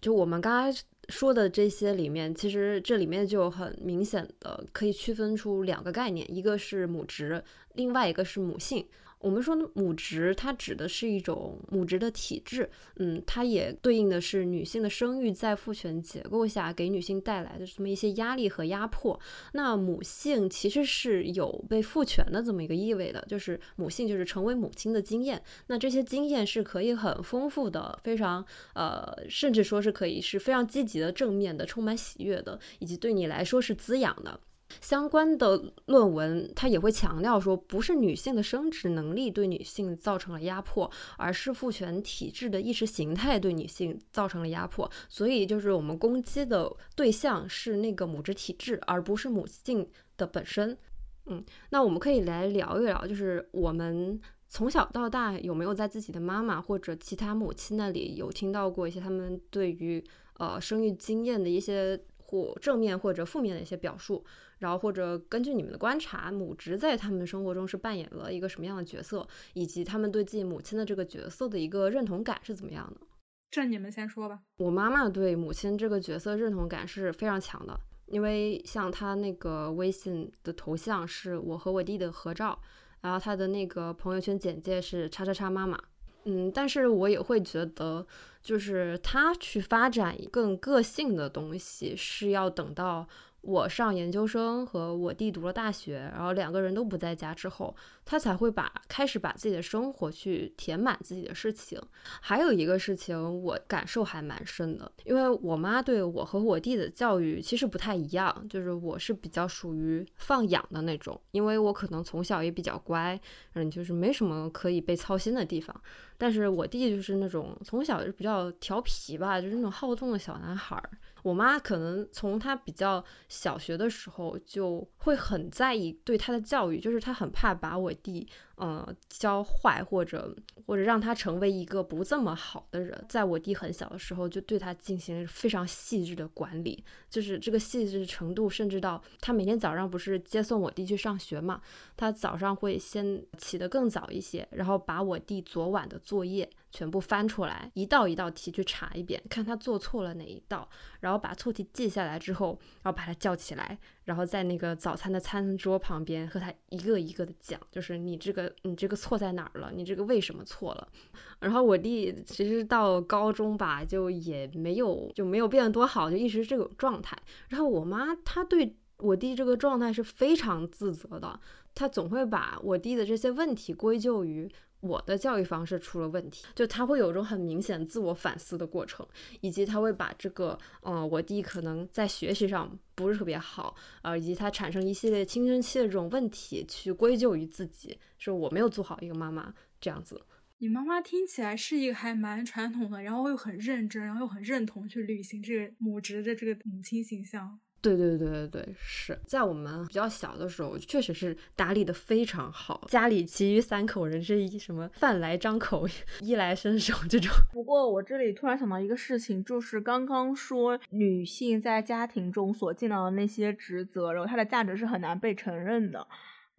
就我们刚才说的这些里面，其实这里面就很明显的可以区分出两个概念，一个是母职，另外一个是母性。我们说母职，它指的是一种母职的体制，嗯，它也对应的是女性的生育在父权结构下给女性带来的这么一些压力和压迫。那母性其实是有被父权的这么一个意味的，就是母性就是成为母亲的经验。那这些经验是可以很丰富的，非常呃，甚至说是可以是非常积极的、正面的、充满喜悦的，以及对你来说是滋养的。相关的论文，它也会强调说，不是女性的生殖能力对女性造成了压迫，而是父权体制的意识形态对女性造成了压迫。所以，就是我们攻击的对象是那个母职体制，而不是母性的本身。嗯，那我们可以来聊一聊，就是我们从小到大有没有在自己的妈妈或者其他母亲那里有听到过一些他们对于呃生育经验的一些或正面或者负面的一些表述？然后或者根据你们的观察，母职在他们生活中是扮演了一个什么样的角色，以及他们对自己母亲的这个角色的一个认同感是怎么样的？这你们先说吧。我妈妈对母亲这个角色认同感是非常强的，因为像她那个微信的头像是我和我弟的合照，然后她的那个朋友圈简介是叉叉叉妈妈。嗯，但是我也会觉得，就是他去发展更个性的东西是要等到。我上研究生和我弟读了大学，然后两个人都不在家之后，他才会把开始把自己的生活去填满自己的事情。还有一个事情我感受还蛮深的，因为我妈对我和我弟的教育其实不太一样，就是我是比较属于放养的那种，因为我可能从小也比较乖，嗯，就是没什么可以被操心的地方。但是我弟就是那种从小就比较调皮吧，就是那种好动的小男孩儿。我妈可能从她比较小学的时候就会很在意对她的教育，就是她很怕把我弟。嗯，教坏或者或者让他成为一个不这么好的人，在我弟很小的时候就对他进行非常细致的管理，就是这个细致程度，甚至到他每天早上不是接送我弟去上学嘛，他早上会先起得更早一些，然后把我弟昨晚的作业全部翻出来，一道一道题去查一遍，看他做错了哪一道，然后把错题记下来之后，然后把他叫起来。然后在那个早餐的餐桌旁边和他一个一个的讲，就是你这个你这个错在哪儿了？你这个为什么错了？然后我弟其实到高中吧，就也没有就没有变得多好，就一直这种状态。然后我妈她对我弟这个状态是非常自责的，她总会把我弟的这些问题归咎于。我的教育方式出了问题，就他会有一种很明显自我反思的过程，以及他会把这个，嗯，我弟可能在学习上不是特别好，呃，以及他产生一系列青春期的这种问题，去归咎于自己，说我没有做好一个妈妈这样子。你妈妈听起来是一个还蛮传统的，然后又很认真，然后又很认同去履行这个母职的这个母亲形象。对对对对对，是在我们比较小的时候，确实是打理的非常好。家里其余三口人是一什么饭来张口，衣来伸手这种。不过我这里突然想到一个事情，就是刚刚说女性在家庭中所尽到的那些职责，然后她的价值是很难被承认的。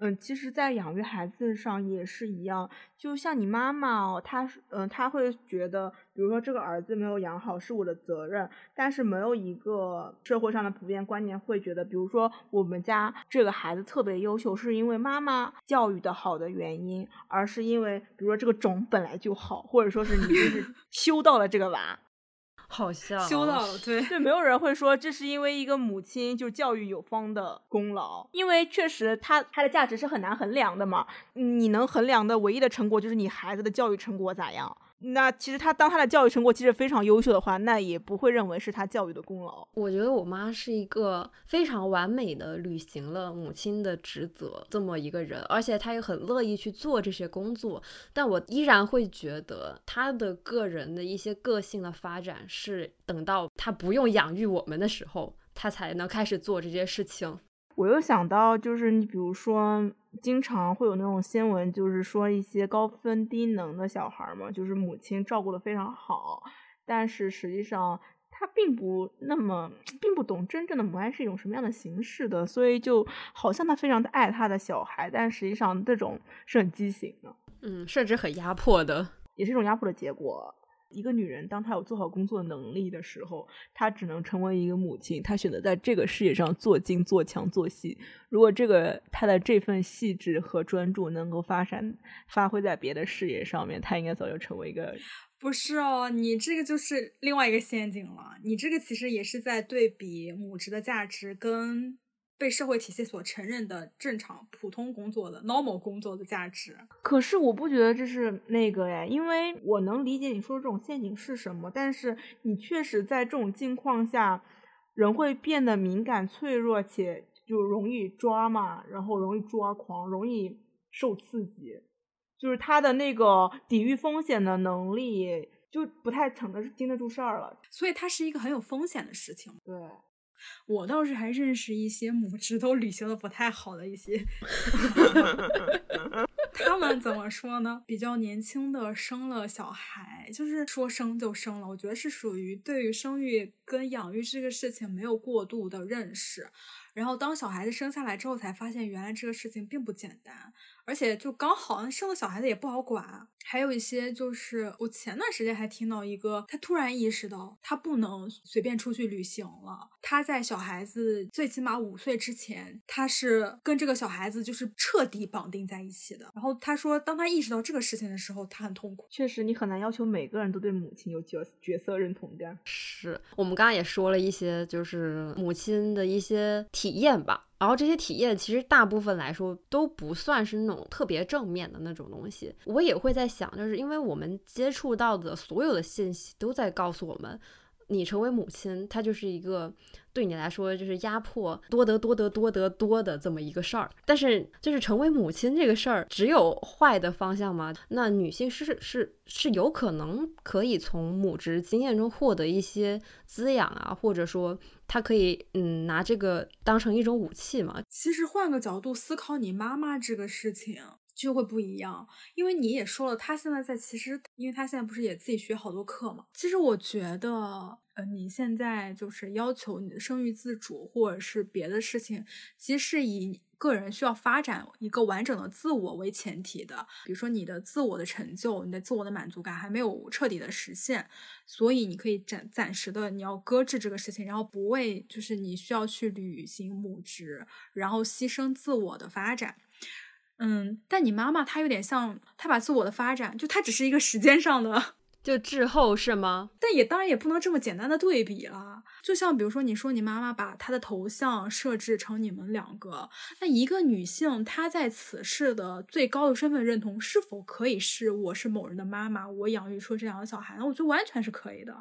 嗯，其实，在养育孩子上也是一样。就像你妈妈哦，她是嗯，她会觉得，比如说这个儿子没有养好是我的责任，但是没有一个社会上的普遍观念会觉得，比如说我们家这个孩子特别优秀，是因为妈妈教育的好的原因，而是因为比如说这个种本来就好，或者说是你就是 修到了这个娃。好像修到了，对对，没有人会说这是因为一个母亲就教育有方的功劳，因为确实他他的价值是很难衡量的嘛，你能衡量的唯一的成果就是你孩子的教育成果咋样。那其实他当他的教育成果其实非常优秀的话，那也不会认为是他教育的功劳。我觉得我妈是一个非常完美的履行了母亲的职责这么一个人，而且她也很乐意去做这些工作。但我依然会觉得她的个人的一些个性的发展是等到她不用养育我们的时候，她才能开始做这些事情。我又想到，就是你比如说，经常会有那种新闻，就是说一些高分低能的小孩嘛，就是母亲照顾的非常好，但是实际上他并不那么，并不懂真正的母爱是一种什么样的形式的，所以就好像他非常的爱他的小孩，但实际上这种是很畸形的，嗯，甚至很压迫的，也是一种压迫的结果。一个女人，当她有做好工作能力的时候，她只能成为一个母亲。她选择在这个事业上做精、做强、做细。如果这个她的这份细致和专注能够发展、发挥在别的事业上面，她应该早就成为一个。不是哦，你这个就是另外一个陷阱了。你这个其实也是在对比母职的价值跟。被社会体系所承认的正常普通工作的 normal 工作的价值，可是我不觉得这是那个哎，因为我能理解你说这种陷阱是什么，但是你确实在这种境况下，人会变得敏感脆弱，且就容易抓嘛，然后容易抓狂，容易受刺激，就是他的那个抵御风险的能力就不太撑得经得住事儿了，所以它是一个很有风险的事情，对。我倒是还认识一些母职都履行的不太好的一些，他们怎么说呢？比较年轻的生了小孩，就是说生就生了，我觉得是属于对于生育跟养育这个事情没有过度的认识，然后当小孩子生下来之后，才发现原来这个事情并不简单。而且就刚好生了小孩子也不好管，还有一些就是我前段时间还听到一个，他突然意识到他不能随便出去旅行了。他在小孩子最起码五岁之前，他是跟这个小孩子就是彻底绑定在一起的。然后他说，当他意识到这个事情的时候，他很痛苦。确实，你很难要求每个人都对母亲有角角色认同感。是我们刚刚也说了一些，就是母亲的一些体验吧。然后这些体验其实大部分来说都不算是那种特别正面的那种东西。我也会在想，就是因为我们接触到的所有的信息都在告诉我们，你成为母亲，它就是一个。对你来说，就是压迫多得多得多得多的这么一个事儿。但是，就是成为母亲这个事儿，只有坏的方向吗？那女性是是是有可能可以从母职经验中获得一些滋养啊，或者说她可以嗯拿这个当成一种武器吗？其实换个角度思考，你妈妈这个事情就会不一样，因为你也说了，他现在在其实，因为他现在不是也自己学好多课嘛。其实我觉得。呃你现在就是要求你的生育自主，或者是别的事情，其实是以个人需要发展一个完整的自我为前提的。比如说你的自我的成就，你的自我的满足感还没有彻底的实现，所以你可以暂暂时的你要搁置这个事情，然后不为就是你需要去履行母职，然后牺牲自我的发展。嗯，但你妈妈她有点像，她把自我的发展，就她只是一个时间上的。就滞后是吗？但也当然也不能这么简单的对比了。就像比如说，你说你妈妈把她的头像设置成你们两个，那一个女性她在此世的最高的身份认同是否可以是我是某人的妈妈，我养育出这两个小孩？那我觉得完全是可以的。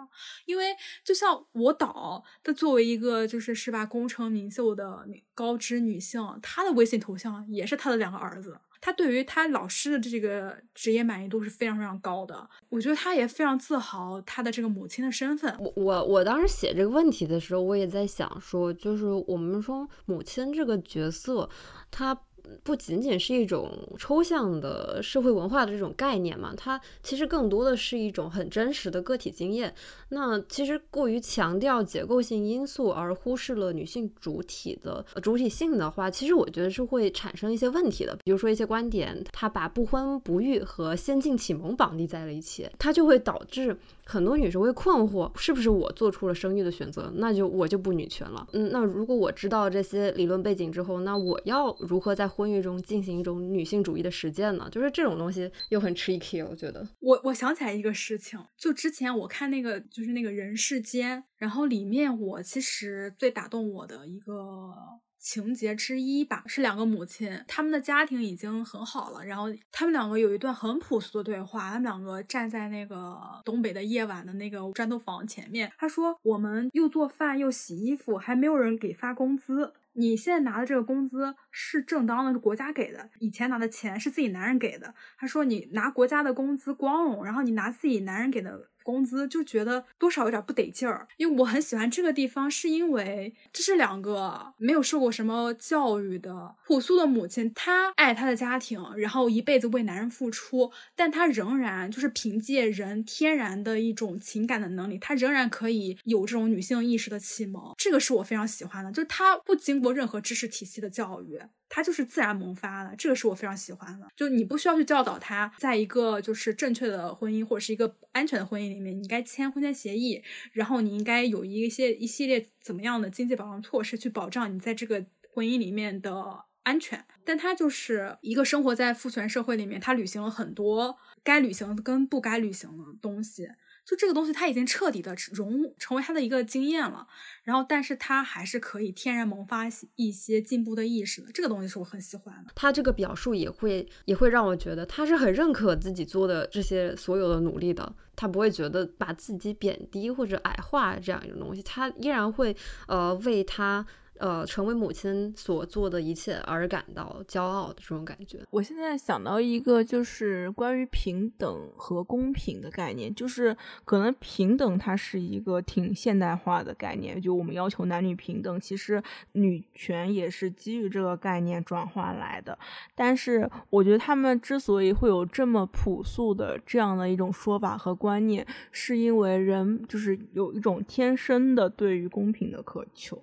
因为就像我导，她作为一个就是是吧功成名就的高知女性，她的微信头像也是她的两个儿子。他对于他老师的这个职业满意度是非常非常高的，我觉得他也非常自豪他的这个母亲的身份。我我我当时写这个问题的时候，我也在想说，就是我们说母亲这个角色，她。不仅仅是一种抽象的社会文化的这种概念嘛，它其实更多的是一种很真实的个体经验。那其实过于强调结构性因素而忽视了女性主体的主体性的话，其实我觉得是会产生一些问题的。比如说一些观点，它把不婚不育和先进启蒙绑定在了一起，它就会导致。很多女生会困惑，是不是我做出了生育的选择，那就我就不女权了。嗯，那如果我知道这些理论背景之后，那我要如何在婚育中进行一种女性主义的实践呢？就是这种东西又很 tricky，我觉得。我我想起来一个事情，就之前我看那个就是那个人世间，然后里面我其实最打动我的一个。情节之一吧，是两个母亲，他们的家庭已经很好了，然后他们两个有一段很朴素的对话，他们两个站在那个东北的夜晚的那个砖头房前面，他说：“我们又做饭又洗衣服，还没有人给发工资。你现在拿的这个工资是正当的，是国家给的。以前拿的钱是自己男人给的。”他说：“你拿国家的工资光荣，然后你拿自己男人给的。”工资就觉得多少有点不得劲儿，因为我很喜欢这个地方，是因为这是两个没有受过什么教育的朴素的母亲，她爱她的家庭，然后一辈子为男人付出，但她仍然就是凭借人天然的一种情感的能力，她仍然可以有这种女性意识的启蒙，这个是我非常喜欢的，就是她不经过任何知识体系的教育。他就是自然萌发的，这个是我非常喜欢的。就你不需要去教导他，在一个就是正确的婚姻或者是一个安全的婚姻里面，你该签婚前协议，然后你应该有一些一系列怎么样的经济保障措施去保障你在这个婚姻里面的安全。但他就是一个生活在父权社会里面，他履行了很多该履行跟不该履行的东西。就这个东西，他已经彻底的融成为他的一个经验了，然后，但是他还是可以天然萌发一些进步的意识的。这个东西是我很喜欢的。他这个表述也会也会让我觉得他是很认可自己做的这些所有的努力的，他不会觉得把自己贬低或者矮化这样一种东西，他依然会呃为他。呃，成为母亲所做的一切而感到骄傲的这种感觉。我现在想到一个，就是关于平等和公平的概念，就是可能平等它是一个挺现代化的概念，就我们要求男女平等，其实女权也是基于这个概念转化来的。但是我觉得他们之所以会有这么朴素的这样的一种说法和观念，是因为人就是有一种天生的对于公平的渴求。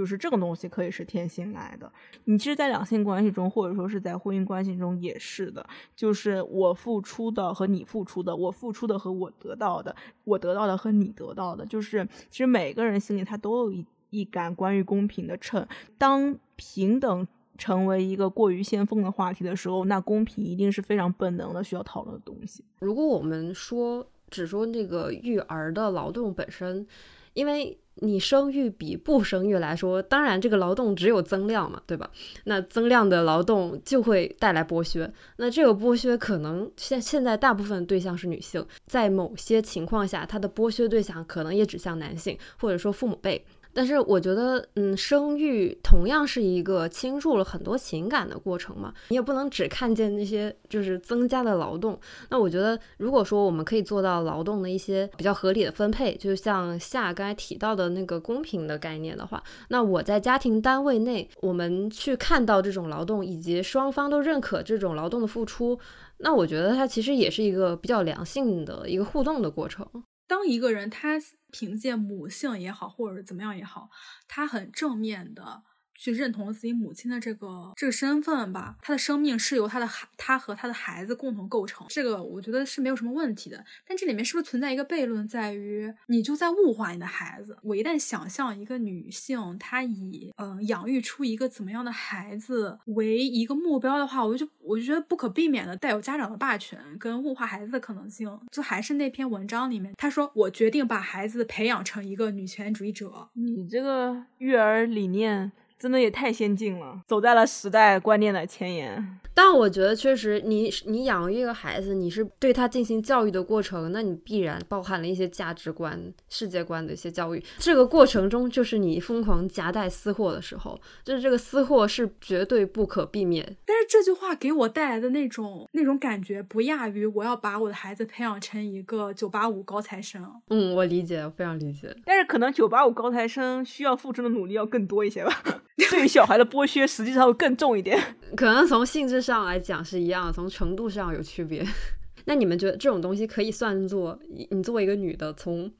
就是这个东西可以是天性来的，你其实，在两性关系中，或者说是在婚姻关系中也是的。就是我付出的和你付出的，我付出的和我得到的，我得到的和你得到的，就是其实每个人心里他都有一一杆关于公平的秤。当平等成为一个过于先锋的话题的时候，那公平一定是非常本能的需要讨论的东西。如果我们说只说这个育儿的劳动本身，因为。你生育比不生育来说，当然这个劳动只有增量嘛，对吧？那增量的劳动就会带来剥削，那这个剥削可能现现在大部分对象是女性，在某些情况下，它的剥削对象可能也指向男性，或者说父母辈。但是我觉得，嗯，生育同样是一个倾注了很多情感的过程嘛，你也不能只看见那些就是增加的劳动。那我觉得，如果说我们可以做到劳动的一些比较合理的分配，就像夏刚才提到的那个公平的概念的话，那我在家庭单位内，我们去看到这种劳动，以及双方都认可这种劳动的付出，那我觉得它其实也是一个比较良性的一个互动的过程。当一个人他凭借母性也好，或者怎么样也好，他很正面的。去认同自己母亲的这个这个身份吧，她的生命是由她的孩，她和她的孩子共同构成，这个我觉得是没有什么问题的。但这里面是不是存在一个悖论，在于你就在物化你的孩子？我一旦想象一个女性，她以嗯养育出一个怎么样的孩子为一个目标的话，我就我就觉得不可避免的带有家长的霸权跟物化孩子的可能性。就还是那篇文章里面，他说我决定把孩子培养成一个女权主义者。你这个育儿理念。真的也太先进了，走在了时代观念的前沿。但我觉得确实，你你养育一个孩子，你是对他进行教育的过程，那你必然包含了一些价值观、世界观的一些教育。这个过程中，就是你疯狂夹带私货的时候，就是这个私货是绝对不可避免。但是这句话给我带来的那种那种感觉，不亚于我要把我的孩子培养成一个九八五高材生。嗯，我理解，非常理解。但是可能九八五高材生需要付出的努力要更多一些吧。对于小孩的剥削，实际上会更重一点。可能从性质上来讲是一样，从程度上有区别。那你们觉得这种东西可以算作你作为一个女的，从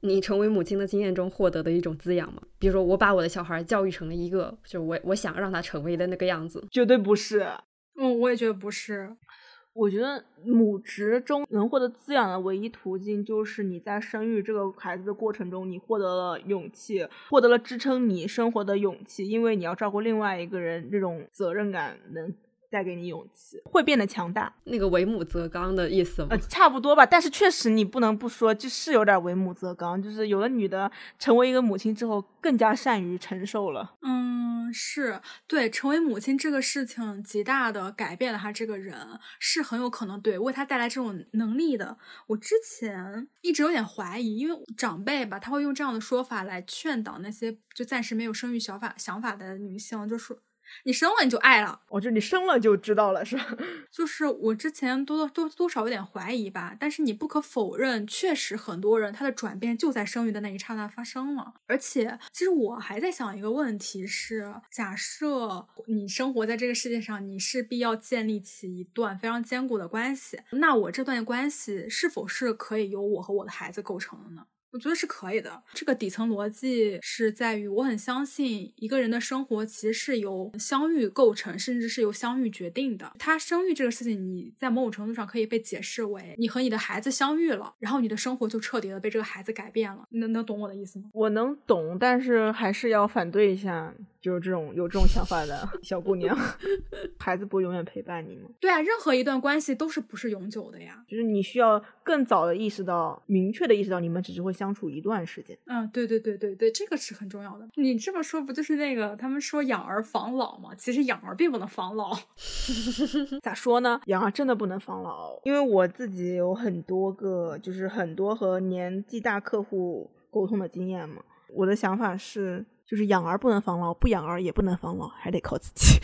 你成为母亲的经验中获得的一种滋养吗？比如说，我把我的小孩教育成了一个，就我我想让他成为的那个样子，绝对不是。嗯，我也觉得不是。我觉得母职中能获得滋养的唯一途径，就是你在生育这个孩子的过程中，你获得了勇气，获得了支撑你生活的勇气，因为你要照顾另外一个人，这种责任感能。带给你勇气，会变得强大。那个为母则刚的意思吗？呃，差不多吧。但是确实，你不能不说，就是有点为母则刚。就是有的女的成为一个母亲之后，更加善于承受了。嗯，是对，成为母亲这个事情极大的改变了她这个人，是很有可能对为她带来这种能力的。我之前一直有点怀疑，因为长辈吧，他会用这样的说法来劝导那些就暂时没有生育想法想法的女性，就说。你生了你就爱了，我觉得你生了就知道了，是吧？就是我之前多多多多少有点怀疑吧，但是你不可否认，确实很多人他的转变就在生育的那一刹那发生了。而且，其实我还在想一个问题是：假设你生活在这个世界上，你势必要建立起一段非常坚固的关系，那我这段关系是否是可以由我和我的孩子构成的呢？我觉得是可以的。这个底层逻辑是在于，我很相信一个人的生活其实是由相遇构成，甚至是由相遇决定的。他生育这个事情，你在某种程度上可以被解释为你和你的孩子相遇了，然后你的生活就彻底的被这个孩子改变了。能能懂我的意思吗？我能懂，但是还是要反对一下。就是这种有这种想法的小姑娘，孩子不会永远陪伴你吗？对啊，任何一段关系都是不是永久的呀。就是你需要更早的意识到，明确的意识到，你们只是会相处一段时间。嗯，对对对对对，这个是很重要的。你这么说不就是那个他们说养儿防老吗？其实养儿并不能防老。咋说呢？养儿真的不能防老，因为我自己有很多个，就是很多和年纪大客户沟通的经验嘛。我的想法是。就是养儿不能防老，不养儿也不能防老，还得靠自己。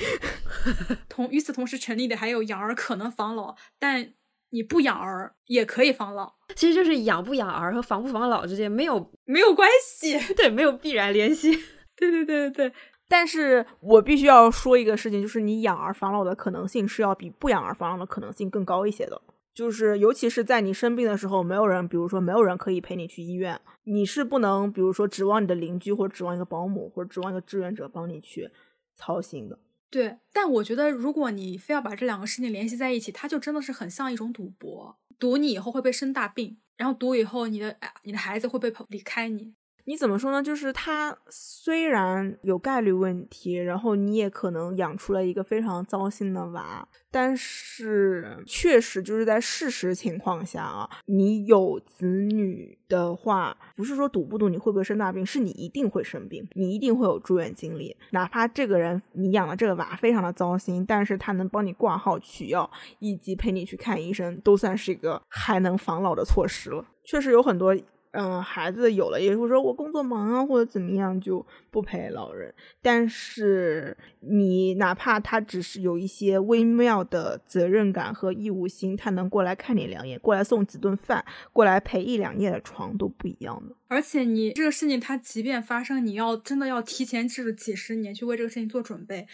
同与此同时成立的还有养儿可能防老，但你不养儿也可以防老。其实就是养不养儿和防不防老之间没有没有关系，对，没有必然联系。对对对对对。但是我必须要说一个事情，就是你养儿防老的可能性是要比不养儿防老的可能性更高一些的。就是尤其是在你生病的时候，没有人，比如说没有人可以陪你去医院。你是不能，比如说指望你的邻居，或者指望一个保姆，或者指望一个志愿者帮你去操心的。对，但我觉得如果你非要把这两个事情联系在一起，它就真的是很像一种赌博。赌你以后会被生大病，然后赌以后你的你的孩子会被离开你。你怎么说呢？就是它虽然有概率问题，然后你也可能养出了一个非常糟心的娃，但是确实就是在事实情况下啊，你有子女的话，不是说赌不赌你会不会生大病，是你一定会生病，你一定会有住院经历。哪怕这个人你养的这个娃非常的糟心，但是他能帮你挂号取药，以及陪你去看医生，都算是一个还能防老的措施了。确实有很多。嗯，孩子有了也会说，我工作忙啊，或者怎么样就不陪老人。但是你哪怕他只是有一些微妙的责任感和义务心，他能过来看你两眼，过来送几顿饭，过来陪一两夜的床都不一样的。而且你这个事情，它即便发生，你要真的要提前至几十年去为这个事情做准备。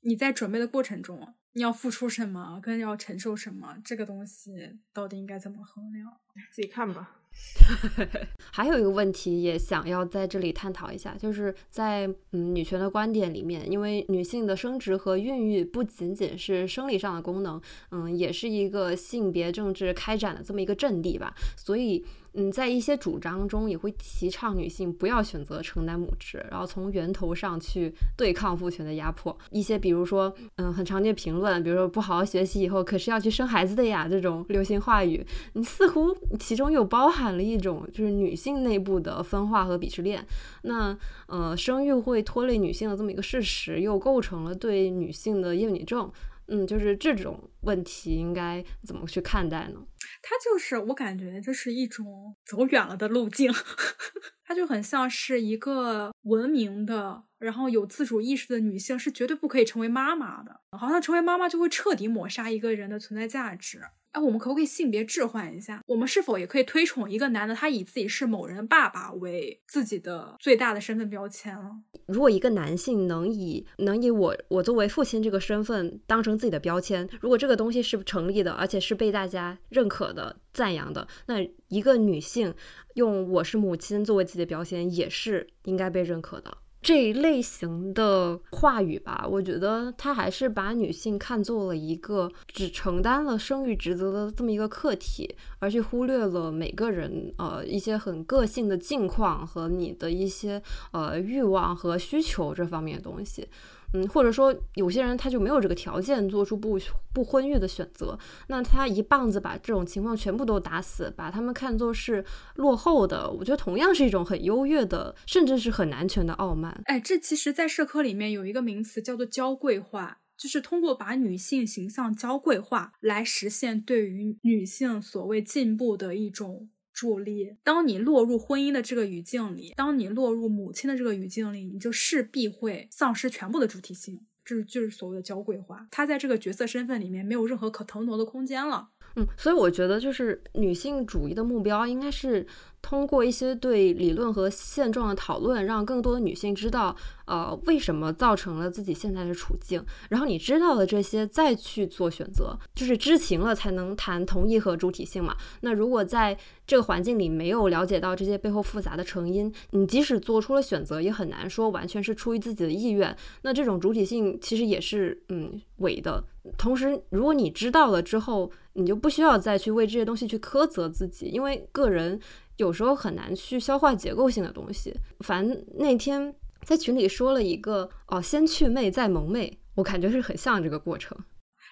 你在准备的过程中，你要付出什么，跟要承受什么，这个东西到底应该怎么衡量？自己看吧。还有一个问题也想要在这里探讨一下，就是在嗯女权的观点里面，因为女性的生殖和孕育不仅仅是生理上的功能，嗯，也是一个性别政治开展的这么一个阵地吧，所以。嗯，在一些主张中也会提倡女性不要选择承担母职，然后从源头上去对抗父权的压迫。一些比如说，嗯，很常见评论，比如说不好好学习以后可是要去生孩子的呀，这种流行话语，你似乎其中又包含了一种就是女性内部的分化和鄙视链。那呃，生育会拖累女性的这么一个事实，又构成了对女性的厌女症。嗯，就是这种问题应该怎么去看待呢？它就是我感觉这是一种走远了的路径，它就很像是一个文明的，然后有自主意识的女性是绝对不可以成为妈妈的，好像成为妈妈就会彻底抹杀一个人的存在价值。哎，我们可不可以性别置换一下？我们是否也可以推崇一个男的，他以自己是某人爸爸为自己的最大的身份标签了？如果一个男性能以能以我我作为父亲这个身份当成自己的标签，如果这个东西是成立的，而且是被大家认可的、赞扬的，那一个女性用我是母亲作为自己的标签，也是应该被认可的。这一类型的话语吧，我觉得他还是把女性看作了一个只承担了生育职责的这么一个客体，而去忽略了每个人呃一些很个性的境况和你的一些呃欲望和需求这方面的东西。嗯，或者说有些人他就没有这个条件做出不不婚育的选择，那他一棒子把这种情况全部都打死，把他们看作是落后的，我觉得同样是一种很优越的，甚至是很男权的傲慢。哎，这其实，在社科里面有一个名词叫做娇贵化，就是通过把女性形象娇贵化来实现对于女性所谓进步的一种。助力。当你落入婚姻的这个语境里，当你落入母亲的这个语境里，你就势必会丧失全部的主体性，这就是所谓的娇贵化。她在这个角色身份里面没有任何可腾挪的空间了。嗯，所以我觉得就是女性主义的目标应该是。通过一些对理论和现状的讨论，让更多的女性知道，呃，为什么造成了自己现在的处境。然后你知道了这些，再去做选择，就是知情了才能谈同意和主体性嘛。那如果在这个环境里没有了解到这些背后复杂的成因，你即使做出了选择，也很难说完全是出于自己的意愿。那这种主体性其实也是嗯伪的。同时，如果你知道了之后，你就不需要再去为这些东西去苛责自己，因为个人。有时候很难去消化结构性的东西。反正那天在群里说了一个哦，先去魅再萌魅，我感觉是很像这个过程。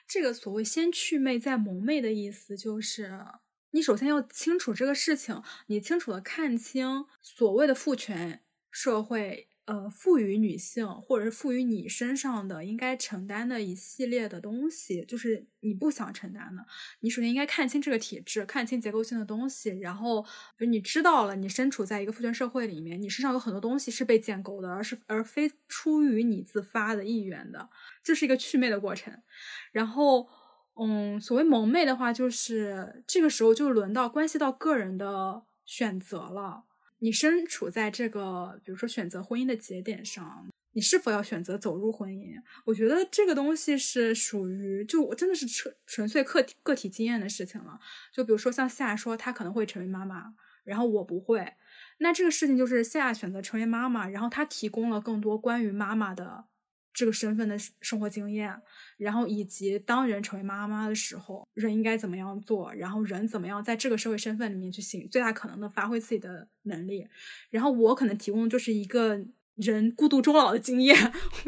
这个所谓先去魅再萌魅的意思，就是你首先要清楚这个事情，你清楚的看清所谓的父权社会。呃，赋予女性或者是赋予你身上的应该承担的一系列的东西，就是你不想承担的。你首先应该看清这个体制，看清结构性的东西，然后你知道了，你身处在一个父权社会里面，你身上有很多东西是被建构的，而是而非出于你自发的意愿的，这是一个祛魅的过程。然后，嗯，所谓蒙昧的话，就是这个时候就轮到关系到个人的选择了。你身处在这个，比如说选择婚姻的节点上，你是否要选择走入婚姻？我觉得这个东西是属于，就我真的是纯纯粹个体个体经验的事情了。就比如说像夏说，她可能会成为妈妈，然后我不会，那这个事情就是夏选择成为妈妈，然后她提供了更多关于妈妈的。这个身份的生活经验，然后以及当人成为妈妈的时候，人应该怎么样做，然后人怎么样在这个社会身份里面去行最大可能的发挥自己的能力，然后我可能提供就是一个。人孤独终老的经验，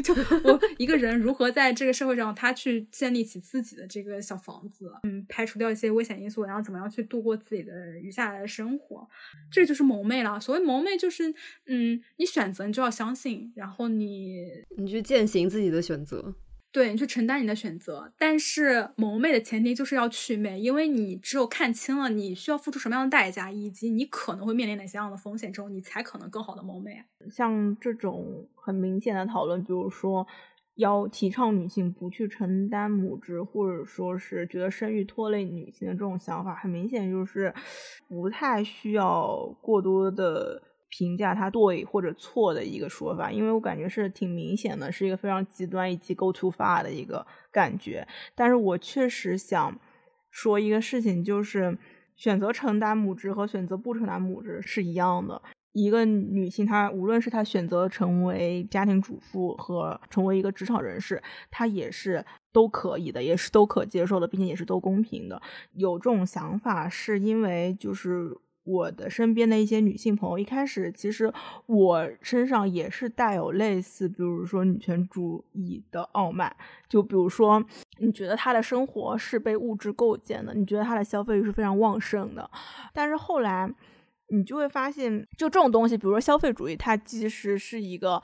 就我一个人如何在这个社会上，他去建立起自己的这个小房子，嗯，排除掉一些危险因素，然后怎么样去度过自己的余下来的生活，这就是萌妹了。所谓萌妹，就是嗯，你选择你就要相信，然后你你去践行自己的选择。对你去承担你的选择，但是萌妹的前提就是要祛魅，因为你只有看清了你需要付出什么样的代价，以及你可能会面临哪些样的风险之后，你才可能更好的萌妹。像这种很明显的讨论，比如说要提倡女性不去承担母职，或者说是觉得生育拖累女性的这种想法，很明显就是不太需要过多的。评价他对或者错的一个说法，因为我感觉是挺明显的，是一个非常极端以及 go too far 的一个感觉。但是我确实想说一个事情，就是选择承担母职和选择不承担母职是一样的。一个女性，她无论是她选择成为家庭主妇和成为一个职场人士，她也是都可以的，也是都可接受的，并且也是都公平的。有这种想法，是因为就是。我的身边的一些女性朋友，一开始其实我身上也是带有类似，比如说女权主义的傲慢。就比如说，你觉得她的生活是被物质构建的，你觉得她的消费欲是非常旺盛的。但是后来，你就会发现，就这种东西，比如说消费主义，它其实是一个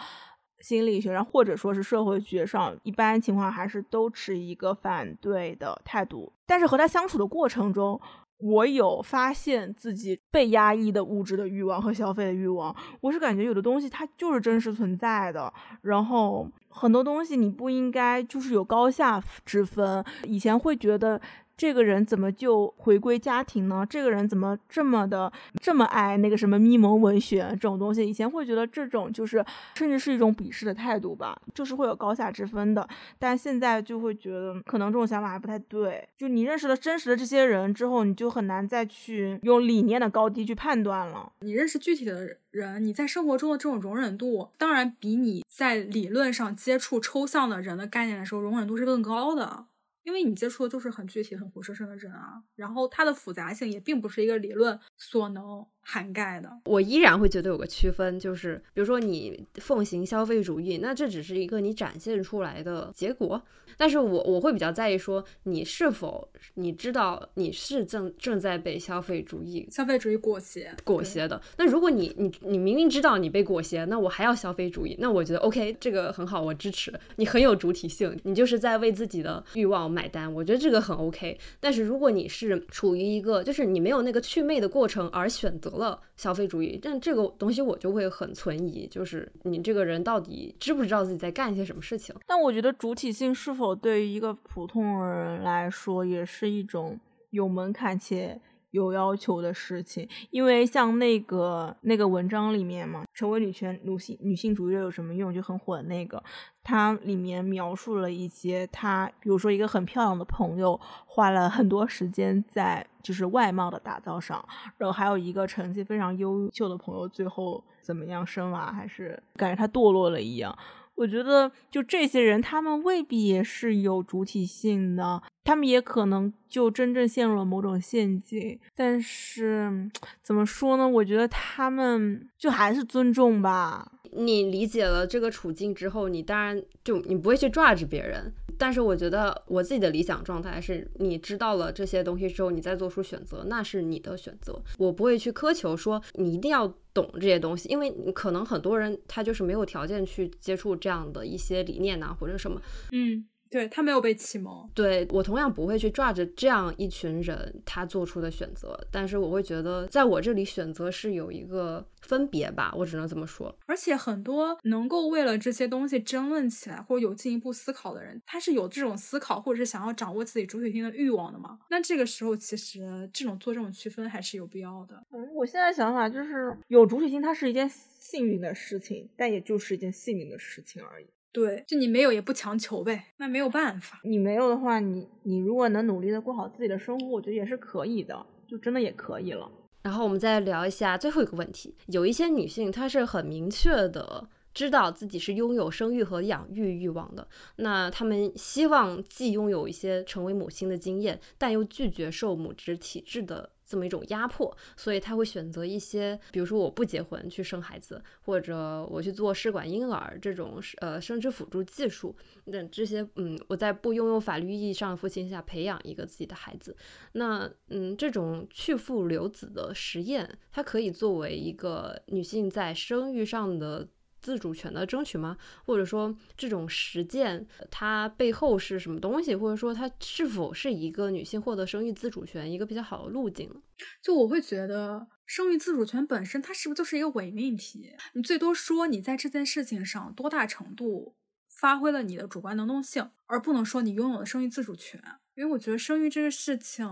心理学上或者说是社会学上，一般情况还是都持一个反对的态度。但是和他相处的过程中，我有发现自己被压抑的物质的欲望和消费的欲望，我是感觉有的东西它就是真实存在的，然后很多东西你不应该就是有高下之分。以前会觉得。这个人怎么就回归家庭呢？这个人怎么这么的这么爱那个什么咪蒙文学这种东西？以前会觉得这种就是甚至是一种鄙视的态度吧，就是会有高下之分的。但现在就会觉得可能这种想法还不太对。就你认识了真实的这些人之后，你就很难再去用理念的高低去判断了。你认识具体的人，你在生活中的这种容忍度，当然比你在理论上接触抽象的人的概念的时候容忍度是更高的。因为你接触的就是很具体、很活生生的人啊，然后它的复杂性也并不是一个理论所能涵盖的。我依然会觉得有个区分，就是比如说你奉行消费主义，那这只是一个你展现出来的结果。但是我我会比较在意说你是否你知道你是正正在被消费主义消费主义裹挟裹挟的。那如果你你你明明知道你被裹挟，那我还要消费主义，那我觉得 OK 这个很好，我支持你很有主体性，你就是在为自己的欲望买单，我觉得这个很 OK。但是如果你是处于一个就是你没有那个祛魅的过程而选择了消费主义，但这个东西我就会很存疑，就是你这个人到底知不知道自己在干一些什么事情？但我觉得主体性是否对于一个普通人来说，也是一种有门槛且有要求的事情。因为像那个那个文章里面嘛，成为女权女性女性主义者有什么用？就很火的那个，它里面描述了一些他，比如说一个很漂亮的朋友，花了很多时间在就是外貌的打造上，然后还有一个成绩非常优秀的朋友，最后怎么样生娃，还是感觉他堕落了一样。我觉得，就这些人，他们未必也是有主体性的，他们也可能就真正陷入了某种陷阱。但是，怎么说呢？我觉得他们就还是尊重吧。你理解了这个处境之后，你当然就你不会去抓着别人。但是我觉得我自己的理想状态是，你知道了这些东西之后，你再做出选择，那是你的选择。我不会去苛求说你一定要懂这些东西，因为可能很多人他就是没有条件去接触这样的一些理念呐，或者什么。嗯。对他没有被启蒙，对我同样不会去抓着这样一群人他做出的选择，但是我会觉得在我这里选择是有一个分别吧，我只能这么说。而且很多能够为了这些东西争论起来或者有进一步思考的人，他是有这种思考或者是想要掌握自己主体性的欲望的嘛？那这个时候其实这种做这种区分还是有必要的。嗯，我现在想法就是有主体性，它是一件幸运的事情，但也就是一件幸运的事情而已。对，就你没有也不强求呗，那没有办法。你没有的话，你你如果能努力的过好自己的生活，我觉得也是可以的，就真的也可以了。然后我们再聊一下最后一个问题，有一些女性她是很明确的知道自己是拥有生育和养育欲望的，那她们希望既拥有一些成为母亲的经验，但又拒绝受母职体制的这么一种压迫，所以他会选择一些，比如说我不结婚去生孩子，或者我去做试管婴儿这种呃生殖辅助技术，那这些嗯，我在不拥有法律意义上的父亲下培养一个自己的孩子，那嗯，这种去父留子的实验，它可以作为一个女性在生育上的。自主权的争取吗？或者说这种实践它背后是什么东西？或者说它是否是一个女性获得生育自主权一个比较好的路径？就我会觉得生育自主权本身它是不是就是一个伪命题？你最多说你在这件事情上多大程度发挥了你的主观能动性，而不能说你拥有了生育自主权。因为我觉得生育这个事情。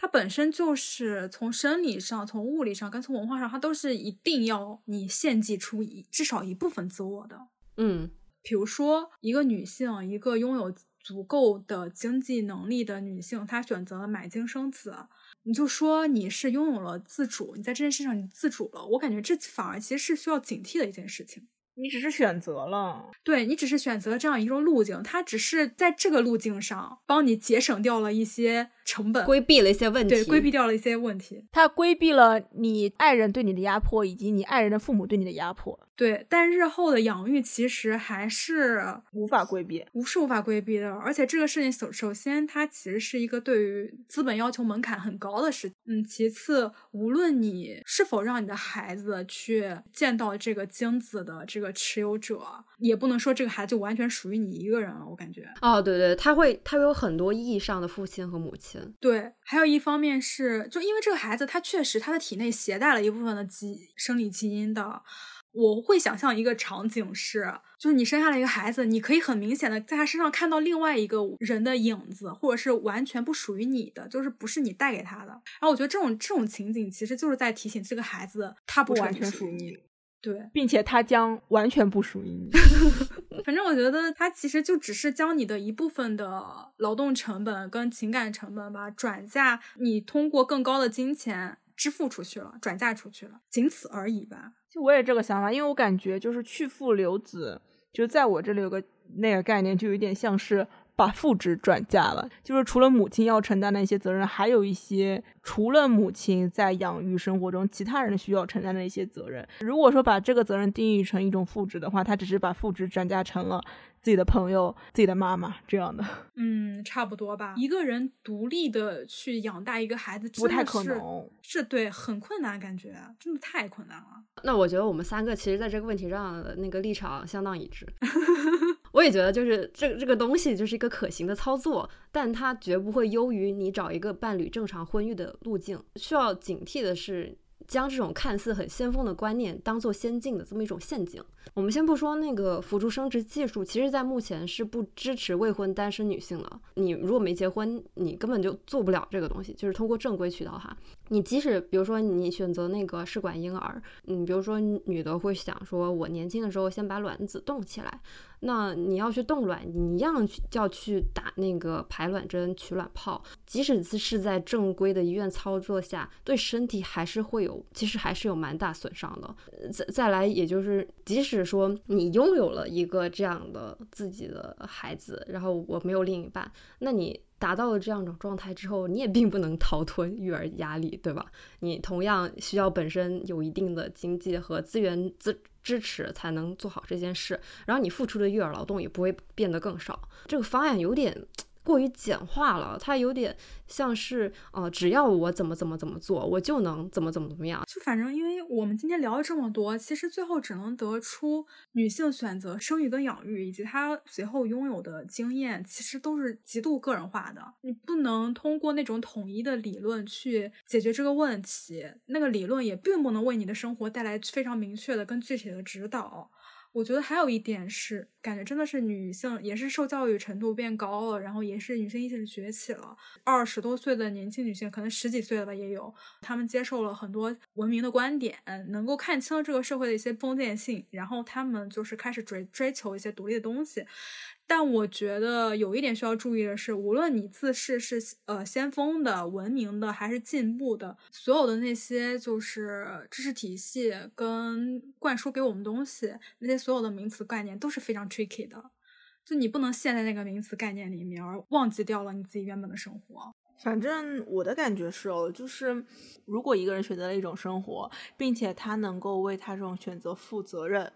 它本身就是从生理上、从物理上跟从文化上，它都是一定要你献祭出一至少一部分自我的。嗯，比如说一个女性，一个拥有足够的经济能力的女性，她选择了买精生子，你就说你是拥有了自主，你在这件事上你自主了，我感觉这反而其实是需要警惕的一件事情。你只是选择了，对你只是选择了这样一种路径，它只是在这个路径上帮你节省掉了一些成本，规避了一些问题，对，规避掉了一些问题。它规避了你爱人对你的压迫，以及你爱人的父母对你的压迫。对，但日后的养育其实还是无法规避，无是无法规避的。而且这个事情首首先，它其实是一个对于资本要求门槛很高的事。嗯，其次，无论你是否让你的孩子去见到这个精子的这个持有者，也不能说这个孩子就完全属于你一个人了。我感觉，哦，对对，他会，他有很多意义上的父亲和母亲。对，还有一方面是，就因为这个孩子，他确实他的体内携带了一部分的基生理基因的。我会想象一个场景是，就是你生下了一个孩子，你可以很明显的在他身上看到另外一个人的影子，或者是完全不属于你的，就是不是你带给他的。然后我觉得这种这种情景其实就是在提醒这个孩子，他不完全属于你，对，并且他将完全不属于你。反正我觉得他其实就只是将你的一部分的劳动成本跟情感成本吧转嫁，你通过更高的金钱支付出去了，转嫁出去了，仅此而已吧。就我也这个想法，因为我感觉就是去父留子，就在我这里有个那个概念，就有点像是把父职转嫁了。就是除了母亲要承担的一些责任，还有一些除了母亲在养育生活中其他人需要承担的一些责任。如果说把这个责任定义成一种父职的话，他只是把父职转嫁成了。自己的朋友、自己的妈妈这样的，嗯，差不多吧。一个人独立的去养大一个孩子，不太可能，是对，很困难，感觉真的太困难了。那我觉得我们三个其实在这个问题上的那个立场相当一致。我也觉得，就是这这个东西就是一个可行的操作，但它绝不会优于你找一个伴侣正常婚育的路径。需要警惕的是。将这种看似很先锋的观念当做先进的这么一种陷阱。我们先不说那个辅助生殖技术，其实在目前是不支持未婚单身女性的。你如果没结婚，你根本就做不了这个东西，就是通过正规渠道哈。你即使比如说你选择那个试管婴儿，嗯，比如说女的会想说，我年轻的时候先把卵子冻起来。那你要去冻卵，你一样去要去打那个排卵针、取卵泡，即使是在正规的医院操作下，对身体还是会有，其实还是有蛮大损伤的。再再来，也就是即使说你拥有了一个这样的自己的孩子，然后我没有另一半，那你达到了这样一种状态之后，你也并不能逃脱育儿压力，对吧？你同样需要本身有一定的经济和资源资。支持才能做好这件事，然后你付出的育儿劳动也不会变得更少。这个方案有点。过于简化了，它有点像是，呃，只要我怎么怎么怎么做，我就能怎么怎么怎么样。就反正，因为我们今天聊了这么多，其实最后只能得出，女性选择生育跟养育，以及她随后拥有的经验，其实都是极度个人化的。你不能通过那种统一的理论去解决这个问题，那个理论也并不能为你的生活带来非常明确的跟具体的指导。我觉得还有一点是，感觉真的是女性也是受教育程度变高了，然后也是女性意识崛起了。二十多岁的年轻女性，可能十几岁了吧，也有，她们接受了很多文明的观点，能够看清这个社会的一些封建性，然后她们就是开始追追求一些独立的东西。但我觉得有一点需要注意的是，无论你自视是呃先锋的、文明的还是进步的，所有的那些就是知识体系跟灌输给我们东西，那些所有的名词概念都是非常 tricky 的。就你不能陷在那个名词概念里面，而忘记掉了你自己原本的生活。反正我的感觉是哦，就是如果一个人选择了一种生活，并且他能够为他这种选择负责任，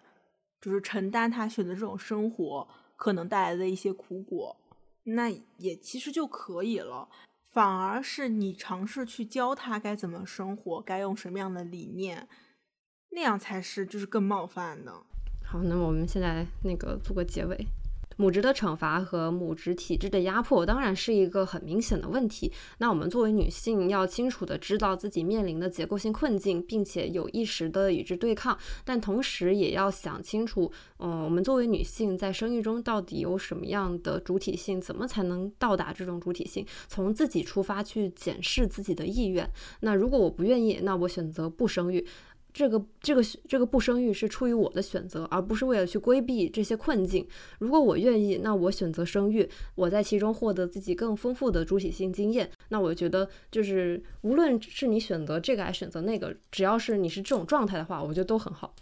就是承担他选择这种生活。可能带来的一些苦果，那也其实就可以了。反而是你尝试去教他该怎么生活，该用什么样的理念，那样才是就是更冒犯的。好，那么我们现在那个做个结尾。母职的惩罚和母职体制的压迫当然是一个很明显的问题。那我们作为女性，要清楚的知道自己面临的结构性困境，并且有意识的与之对抗。但同时也要想清楚，嗯，我们作为女性在生育中到底有什么样的主体性？怎么才能到达这种主体性？从自己出发去检视自己的意愿。那如果我不愿意，那我选择不生育。这个这个这个不生育是出于我的选择，而不是为了去规避这些困境。如果我愿意，那我选择生育，我在其中获得自己更丰富的主体性经验。那我觉得，就是无论是你选择这个还是选择那个，只要是你是这种状态的话，我觉得都很好。